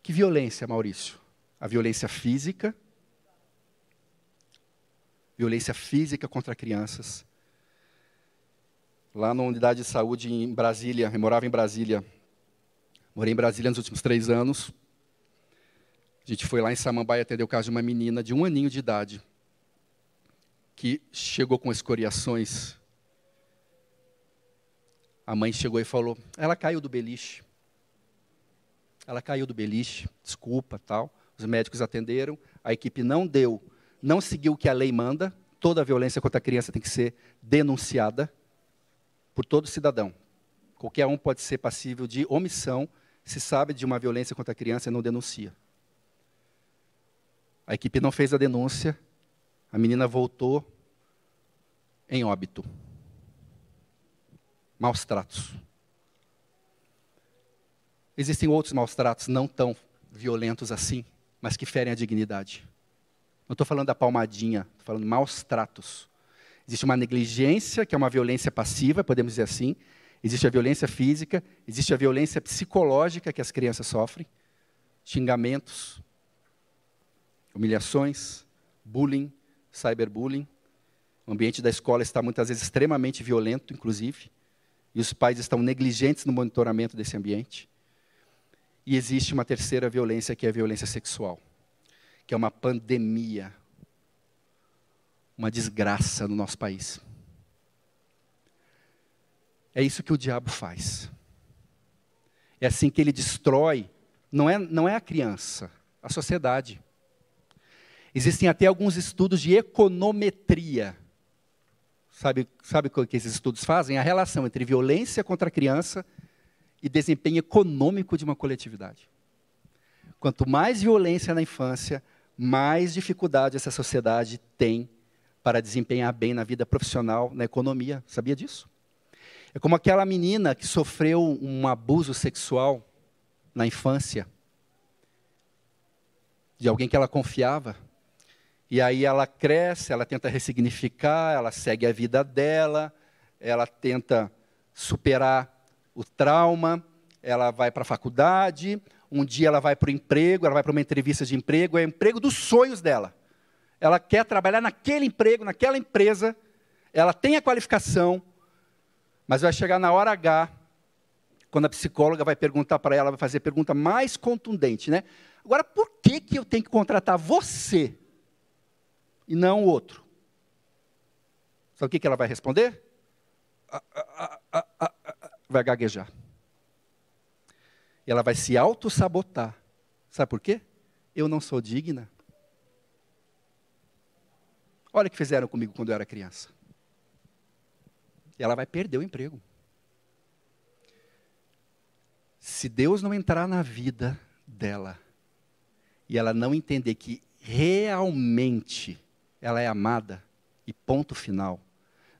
Que violência, Maurício? A violência física, violência física contra crianças. Lá na unidade de saúde em Brasília, eu morava em Brasília, morei em Brasília nos últimos três anos. A gente foi lá em Samambaia atender o caso de uma menina de um aninho de idade, que chegou com escoriações. A mãe chegou e falou: ela caiu do beliche. Ela caiu do beliche, desculpa, tal. Os médicos atenderam, a equipe não deu, não seguiu o que a lei manda. Toda violência contra a criança tem que ser denunciada por todo cidadão. Qualquer um pode ser passível de omissão se sabe de uma violência contra a criança e não denuncia. A equipe não fez a denúncia, a menina voltou em óbito. Maus tratos. Existem outros maus tratos não tão violentos assim, mas que ferem a dignidade. Não estou falando da palmadinha, estou falando maus tratos. Existe uma negligência, que é uma violência passiva, podemos dizer assim. Existe a violência física, existe a violência psicológica que as crianças sofrem. Xingamentos, humilhações, bullying, cyberbullying. O ambiente da escola está muitas vezes extremamente violento, inclusive, e os pais estão negligentes no monitoramento desse ambiente. E existe uma terceira violência, que é a violência sexual, que é uma pandemia, uma desgraça no nosso país. É isso que o diabo faz. É assim que ele destrói, não é, não é a criança, a sociedade. Existem até alguns estudos de econometria. Sabe, sabe o que esses estudos fazem? A relação entre violência contra a criança e desempenho econômico de uma coletividade. Quanto mais violência na infância, mais dificuldade essa sociedade tem para desempenhar bem na vida profissional, na economia. Sabia disso? É como aquela menina que sofreu um abuso sexual na infância de alguém que ela confiava. E aí ela cresce, ela tenta ressignificar, ela segue a vida dela, ela tenta superar o trauma, ela vai para a faculdade, um dia ela vai para o emprego, ela vai para uma entrevista de emprego, é o emprego dos sonhos dela. Ela quer trabalhar naquele emprego, naquela empresa, ela tem a qualificação, mas vai chegar na hora H, quando a psicóloga vai perguntar para ela, vai fazer a pergunta mais contundente, né? Agora, por que, que eu tenho que contratar você e não o outro? Sabe o que, que ela vai responder? Vai gaguejar. Ela vai se auto-sabotar. Sabe por quê? Eu não sou digna. Olha o que fizeram comigo quando eu era criança. Ela vai perder o emprego. Se Deus não entrar na vida dela e ela não entender que realmente ela é amada e ponto final,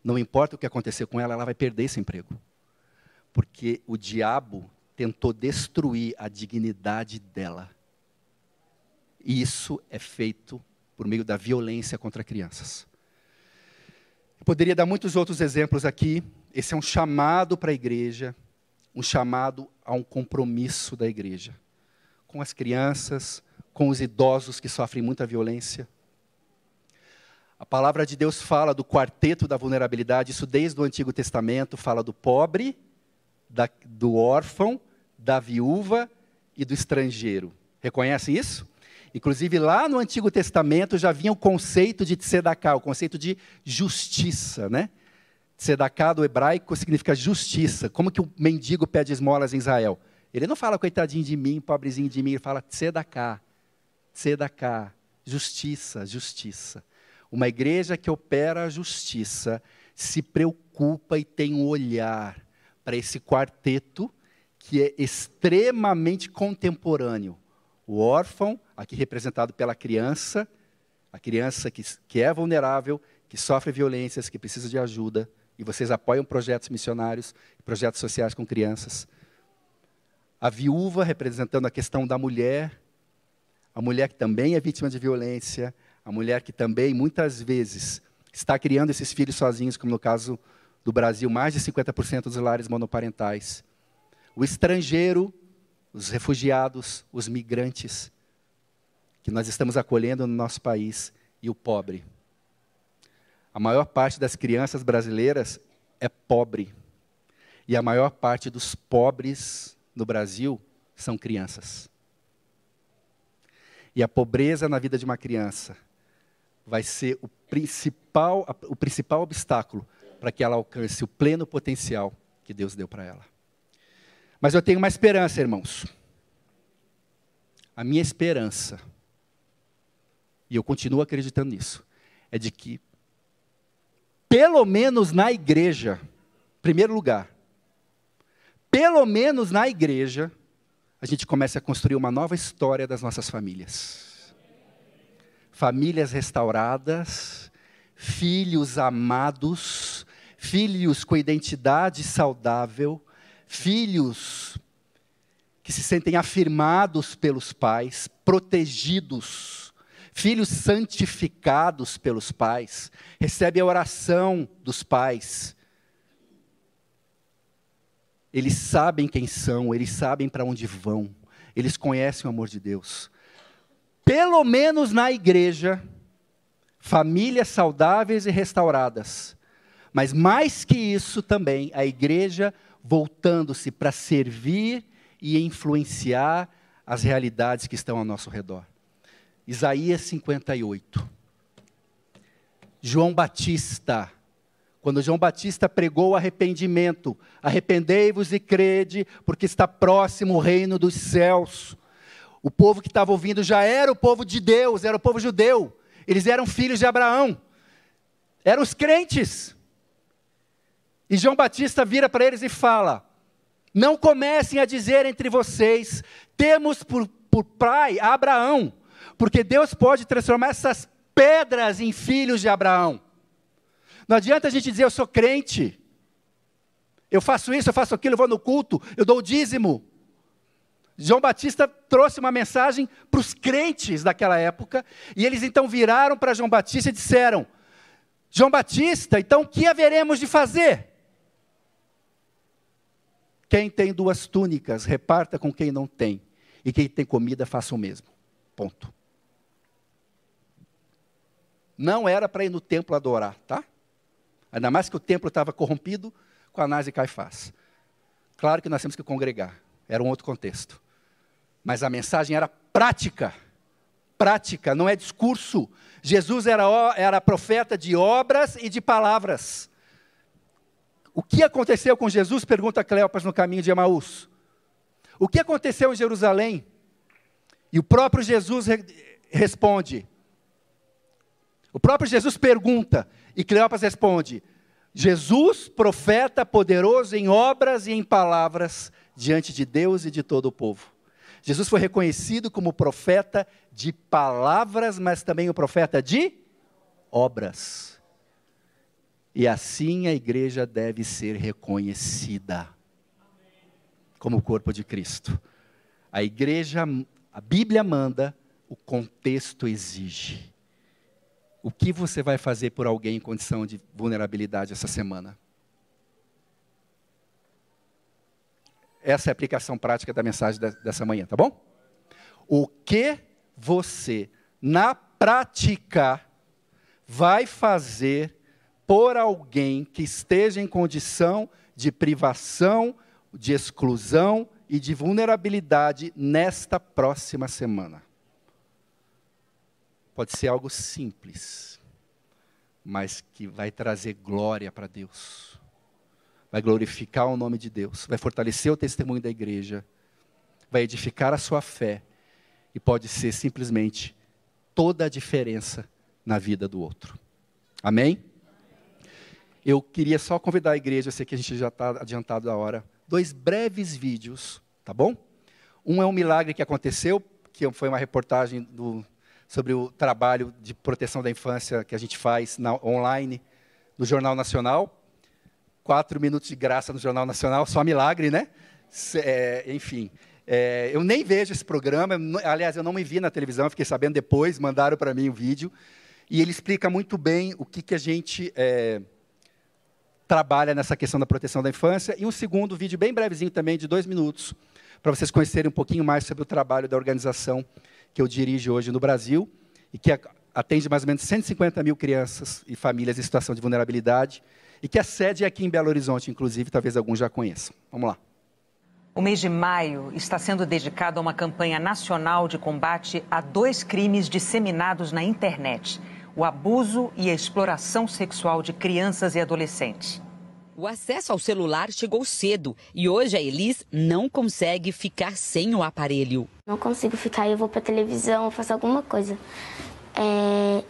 não importa o que acontecer com ela, ela vai perder esse emprego porque o diabo tentou destruir a dignidade dela. E isso é feito por meio da violência contra crianças. Eu poderia dar muitos outros exemplos aqui. Esse é um chamado para a igreja, um chamado a um compromisso da igreja com as crianças, com os idosos que sofrem muita violência. A palavra de Deus fala do quarteto da vulnerabilidade, isso desde o Antigo Testamento, fala do pobre, da, do órfão, da viúva e do estrangeiro. Reconhecem isso? Inclusive, lá no Antigo Testamento já vinha o conceito de tzedakah, o conceito de justiça. Né? Tzedakah do hebraico significa justiça. Como que o mendigo pede esmolas em Israel? Ele não fala coitadinho de mim, pobrezinho de mim, ele fala tzedakah, tzedakah, justiça, justiça. Uma igreja que opera a justiça se preocupa e tem um olhar para esse quarteto que é extremamente contemporâneo. O órfão, aqui representado pela criança, a criança que, que é vulnerável, que sofre violências, que precisa de ajuda e vocês apoiam projetos missionários, projetos sociais com crianças. A viúva representando a questão da mulher, a mulher que também é vítima de violência, a mulher que também muitas vezes está criando esses filhos sozinhos, como no caso do Brasil, mais de 50% dos lares monoparentais. O estrangeiro, os refugiados, os migrantes, que nós estamos acolhendo no nosso país, e o pobre. A maior parte das crianças brasileiras é pobre. E a maior parte dos pobres no Brasil são crianças. E a pobreza na vida de uma criança vai ser o principal, o principal obstáculo para que ela alcance o pleno potencial que Deus deu para ela. Mas eu tenho uma esperança, irmãos. A minha esperança, e eu continuo acreditando nisso, é de que pelo menos na igreja, primeiro lugar, pelo menos na igreja, a gente começa a construir uma nova história das nossas famílias. Famílias restauradas, filhos amados, filhos com identidade saudável, filhos que se sentem afirmados pelos pais, protegidos filhos santificados pelos pais, recebem a oração dos pais. Eles sabem quem são, eles sabem para onde vão, eles conhecem o amor de Deus. Pelo menos na igreja, famílias saudáveis e restauradas. Mas mais que isso também, a igreja voltando-se para servir e influenciar as realidades que estão ao nosso redor. Isaías 58. João Batista. Quando João Batista pregou o arrependimento, arrependei-vos e crede, porque está próximo o reino dos céus. O povo que estava ouvindo já era o povo de Deus, era o povo judeu. Eles eram filhos de Abraão. Eram os crentes. E João Batista vira para eles e fala: Não comecem a dizer entre vocês, temos por, por pai Abraão porque Deus pode transformar essas pedras em filhos de Abraão. Não adianta a gente dizer eu sou crente, eu faço isso, eu faço aquilo, eu vou no culto, eu dou o dízimo. João Batista trouxe uma mensagem para os crentes daquela época, e eles então viraram para João Batista e disseram: João Batista, então o que haveremos de fazer? Quem tem duas túnicas, reparta com quem não tem, e quem tem comida, faça o mesmo. Ponto. Não era para ir no templo adorar, tá? Ainda mais que o templo estava corrompido com Anás e Caifás. Claro que nós temos que congregar, era um outro contexto. Mas a mensagem era prática. Prática, não é discurso. Jesus era, era profeta de obras e de palavras. O que aconteceu com Jesus? Pergunta Cleopas no caminho de Emaús. O que aconteceu em Jerusalém? E o próprio Jesus re responde: o próprio Jesus pergunta e Cleopas responde: Jesus, profeta poderoso em obras e em palavras diante de Deus e de todo o povo. Jesus foi reconhecido como profeta de palavras, mas também o profeta de obras. E assim a igreja deve ser reconhecida como o corpo de Cristo. A igreja, a Bíblia manda, o contexto exige. O que você vai fazer por alguém em condição de vulnerabilidade essa semana? Essa é a aplicação prática da mensagem dessa manhã, tá bom? O que você, na prática, vai fazer por alguém que esteja em condição de privação, de exclusão e de vulnerabilidade nesta próxima semana? Pode ser algo simples. mas que vai trazer glória para Deus. Vai glorificar o nome de Deus, vai fortalecer o testemunho da igreja, vai edificar a sua fé e pode ser simplesmente toda a diferença na vida do outro. Amém? Eu queria só convidar a igreja, eu sei que a gente já está adiantado da hora, dois breves vídeos, tá bom? Um é um milagre que aconteceu, que foi uma reportagem do, sobre o trabalho de proteção da infância que a gente faz na, online no Jornal Nacional. Quatro minutos de graça no Jornal Nacional, só milagre, né? É, enfim, é, eu nem vejo esse programa, aliás, eu não me vi na televisão, fiquei sabendo depois, mandaram para mim o vídeo. E ele explica muito bem o que, que a gente é, trabalha nessa questão da proteção da infância. E um segundo vídeo, bem brevezinho também, de dois minutos, para vocês conhecerem um pouquinho mais sobre o trabalho da organização que eu dirijo hoje no Brasil e que atende mais ou menos 150 mil crianças e famílias em situação de vulnerabilidade e que a sede é aqui em Belo Horizonte, inclusive, talvez alguns já conheçam. Vamos lá. O mês de maio está sendo dedicado a uma campanha nacional de combate a dois crimes disseminados na internet o abuso e a exploração sexual de crianças e adolescentes. O acesso ao celular chegou cedo e hoje a Elis não consegue ficar sem o aparelho. Não consigo ficar, eu vou para televisão, eu faço alguma coisa. É,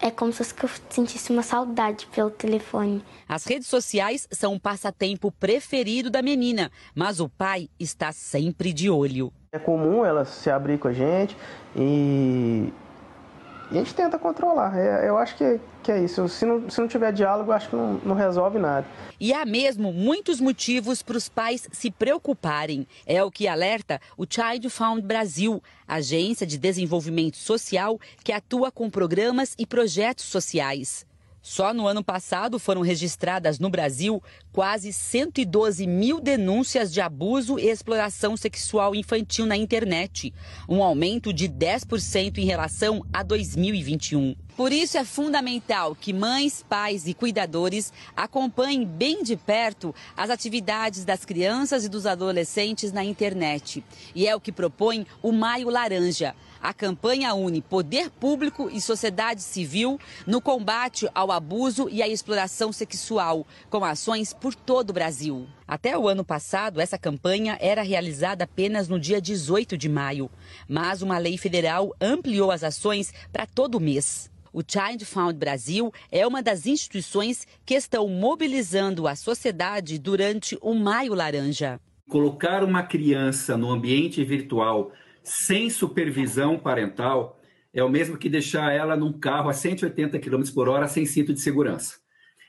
é como se eu sentisse uma saudade pelo telefone. As redes sociais são um passatempo preferido da menina, mas o pai está sempre de olho. É comum ela se abrir com a gente e e a gente tenta controlar. É, eu acho que, que é isso. Se não, se não tiver diálogo, acho que não, não resolve nada. E há mesmo muitos motivos para os pais se preocuparem. É o que alerta o Child Found Brasil, agência de desenvolvimento social que atua com programas e projetos sociais. Só no ano passado foram registradas no Brasil quase 112 mil denúncias de abuso e exploração sexual infantil na internet, um aumento de 10% em relação a 2021. Por isso é fundamental que mães, pais e cuidadores acompanhem bem de perto as atividades das crianças e dos adolescentes na internet. E é o que propõe o Maio Laranja a campanha une poder público e sociedade civil no combate ao abuso e à exploração sexual, com ações por todo o Brasil. Até o ano passado, essa campanha era realizada apenas no dia 18 de maio, mas uma lei federal ampliou as ações para todo o mês. O Child Found Brasil é uma das instituições que estão mobilizando a sociedade durante o Maio Laranja. Colocar uma criança no ambiente virtual sem supervisão parental é o mesmo que deixar ela num carro a 180 km por hora sem cinto de segurança.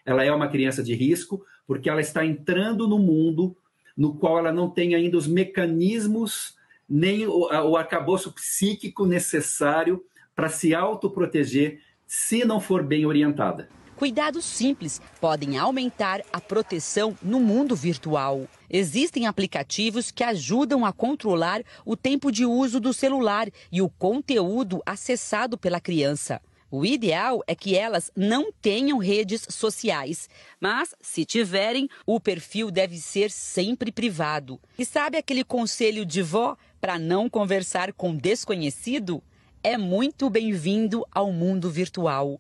Ela é uma criança de risco porque ela está entrando no mundo no qual ela não tem ainda os mecanismos nem o, o arcabouço psíquico necessário para se autoproteger se não for bem orientada. Cuidados simples podem aumentar a proteção no mundo virtual. Existem aplicativos que ajudam a controlar o tempo de uso do celular e o conteúdo acessado pela criança. O ideal é que elas não tenham redes sociais, mas se tiverem, o perfil deve ser sempre privado. E sabe aquele conselho de vó para não conversar com desconhecido? É muito bem-vindo ao mundo virtual.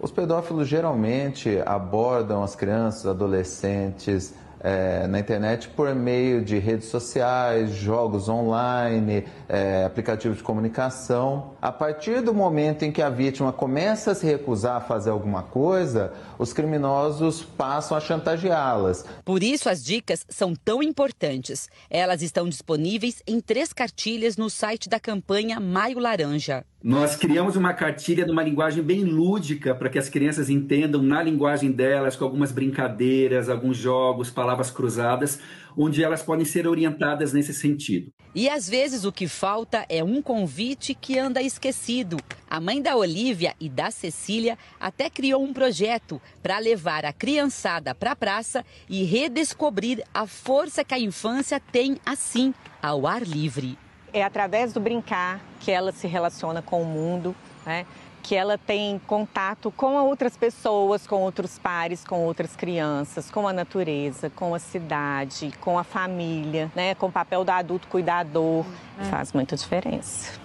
Os pedófilos geralmente abordam as crianças, adolescentes é, na internet por meio de redes sociais, jogos online, é, aplicativos de comunicação. A partir do momento em que a vítima começa a se recusar a fazer alguma coisa, os criminosos passam a chantageá-las. Por isso as dicas são tão importantes. Elas estão disponíveis em três cartilhas no site da campanha Maio Laranja. Nós criamos uma cartilha de uma linguagem bem lúdica para que as crianças entendam na linguagem delas, com algumas brincadeiras, alguns jogos, palavras cruzadas, onde elas podem ser orientadas nesse sentido. E às vezes o que falta é um convite que anda esquecido. A mãe da Olivia e da Cecília até criou um projeto para levar a criançada para a praça e redescobrir a força que a infância tem assim, ao ar livre é através do brincar que ela se relaciona com o mundo, né? que ela tem contato com outras pessoas, com outros pares, com outras crianças, com a natureza, com a cidade, com a família, né? com o papel do adulto cuidador. É. Faz muita diferença.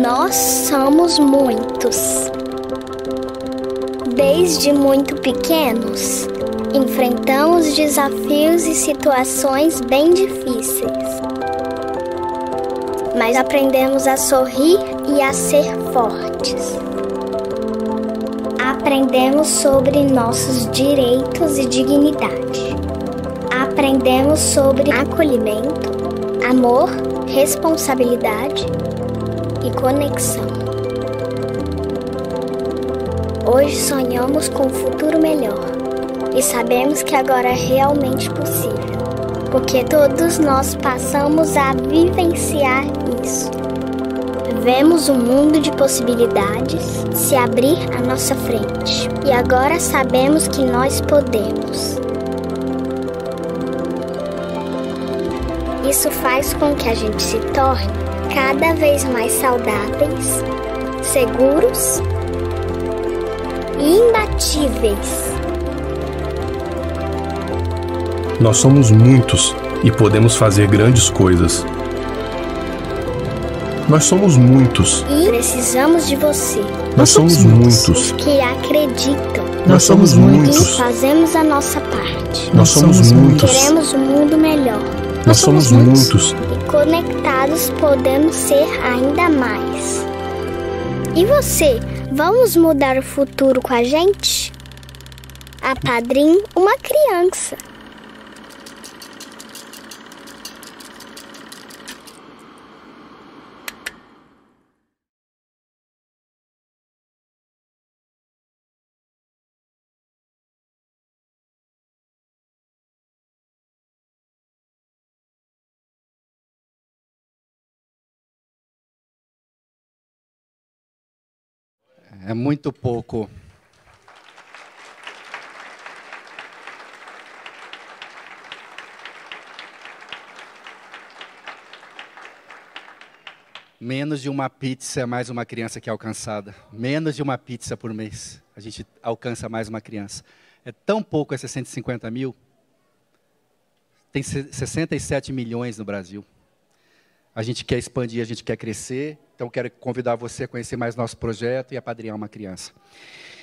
Nós somos muitos. Desde muito pequenos, enfrentamos desafios e situações bem difíceis. Mas aprendemos a sorrir e a ser fortes. Aprendemos sobre nossos direitos e dignidade. Aprendemos sobre acolhimento, amor, responsabilidade e conexão. Hoje sonhamos com um futuro melhor e sabemos que agora é realmente possível, porque todos nós passamos a vivenciar isso. Vemos um mundo de possibilidades se abrir à nossa frente e agora sabemos que nós podemos. Isso faz com que a gente se torne cada vez mais saudáveis, seguros imbatíveis. Nós somos muitos e podemos fazer grandes coisas. Nós somos muitos. E precisamos de você. Nós somos muitos. Que acreditam. Nós somos muitos. E fazemos a nossa parte. Nós somos muitos. Queremos um mundo melhor. Nós somos muitos. E conectados podemos ser ainda mais. E você, vamos mudar o futuro com a gente? A Padrim, uma criança. É muito pouco. Menos de uma pizza é mais uma criança que é alcançada. Menos de uma pizza por mês. A gente alcança mais uma criança. É tão pouco esses 150 mil. Tem 67 milhões no Brasil. A gente quer expandir, a gente quer crescer. Então, quero convidar você a conhecer mais nosso projeto e apadrinhar uma criança.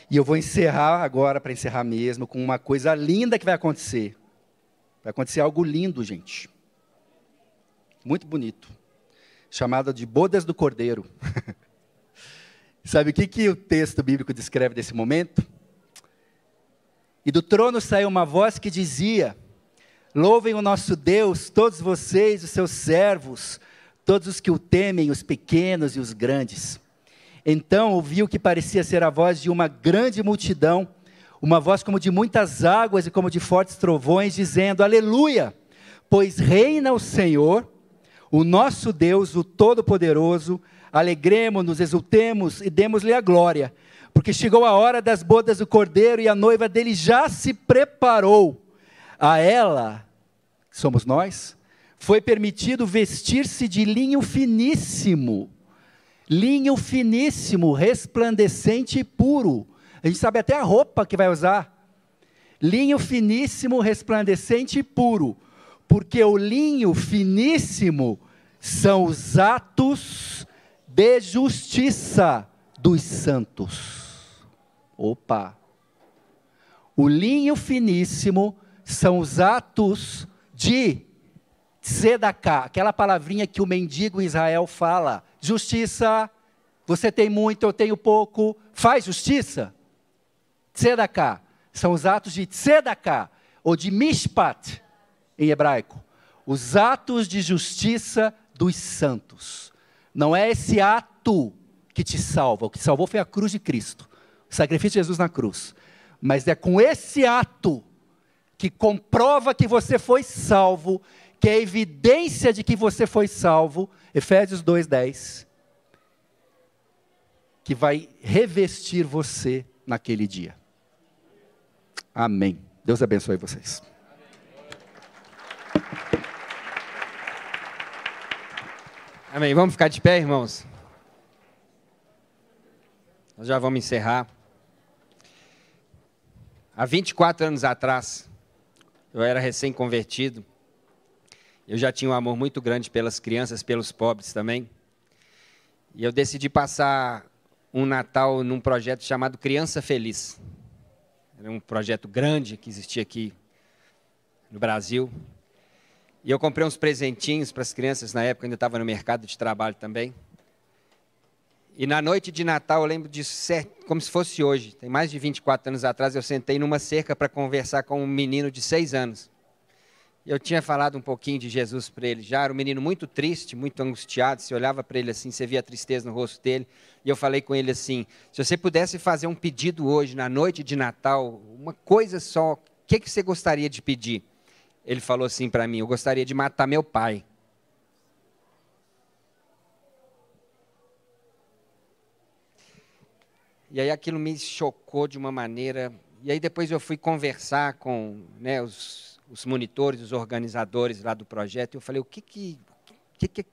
E eu vou encerrar agora, para encerrar mesmo, com uma coisa linda que vai acontecer. Vai acontecer algo lindo, gente. Muito bonito. Chamado de Bodas do Cordeiro. Sabe o que, que o texto bíblico descreve desse momento? E do trono saiu uma voz que dizia: Louvem o nosso Deus, todos vocês, os seus servos, todos os que o temem, os pequenos e os grandes. Então ouviu que parecia ser a voz de uma grande multidão, uma voz como de muitas águas e como de fortes trovões, dizendo: Aleluia! Pois reina o Senhor, o nosso Deus, o Todo-Poderoso. Alegremos-nos, exultemos e demos-lhe a glória, porque chegou a hora das bodas do cordeiro e a noiva dele já se preparou. A ela, somos nós, foi permitido vestir-se de linho finíssimo. Linho finíssimo, resplandecente e puro. A gente sabe até a roupa que vai usar. Linho finíssimo, resplandecente e puro. Porque o linho finíssimo são os atos de justiça dos santos. Opa! O linho finíssimo são os atos de Tzedakah, aquela palavrinha que o mendigo Israel fala. Justiça, você tem muito, eu tenho pouco, faz justiça. Tzedakah, são os atos de Tzedakah, ou de Mishpat, em hebraico. Os atos de justiça dos santos. Não é esse ato que te salva, o que salvou foi a cruz de Cristo, o sacrifício de Jesus na cruz. Mas é com esse ato que comprova que você foi salvo que é evidência de que você foi salvo, Efésios 2:10, que vai revestir você naquele dia. Amém. Deus abençoe vocês. Amém. Vamos ficar de pé, irmãos. Nós já vamos encerrar. Há 24 anos atrás, eu era recém-convertido. Eu já tinha um amor muito grande pelas crianças, pelos pobres também. E eu decidi passar um Natal num projeto chamado Criança Feliz. Era um projeto grande que existia aqui no Brasil. E eu comprei uns presentinhos para as crianças na época, ainda estava no mercado de trabalho também. E na noite de Natal, eu lembro disso como se fosse hoje. Tem mais de 24 anos atrás, eu sentei numa cerca para conversar com um menino de seis anos. Eu tinha falado um pouquinho de Jesus para ele já. Era um menino muito triste, muito angustiado. Você olhava para ele assim, você via a tristeza no rosto dele. E eu falei com ele assim: se você pudesse fazer um pedido hoje, na noite de Natal, uma coisa só, o que, que você gostaria de pedir? Ele falou assim para mim: eu gostaria de matar meu pai. E aí aquilo me chocou de uma maneira. E aí depois eu fui conversar com né, os, os monitores, os organizadores lá do projeto. E eu falei, o que que, que, que,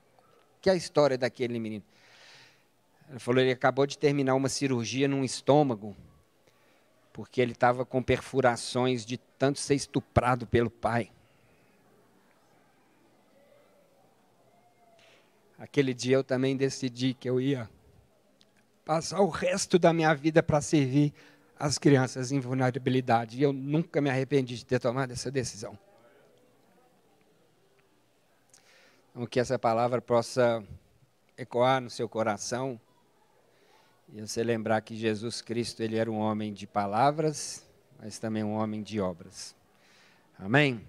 que é a história daquele menino? Ele falou, ele acabou de terminar uma cirurgia num estômago, porque ele estava com perfurações de tanto ser estuprado pelo pai. Aquele dia eu também decidi que eu ia passar o resto da minha vida para servir as crianças em vulnerabilidade. E eu nunca me arrependi de ter tomado essa decisão. Então, que essa palavra possa ecoar no seu coração e você lembrar que Jesus Cristo ele era um homem de palavras, mas também um homem de obras. Amém?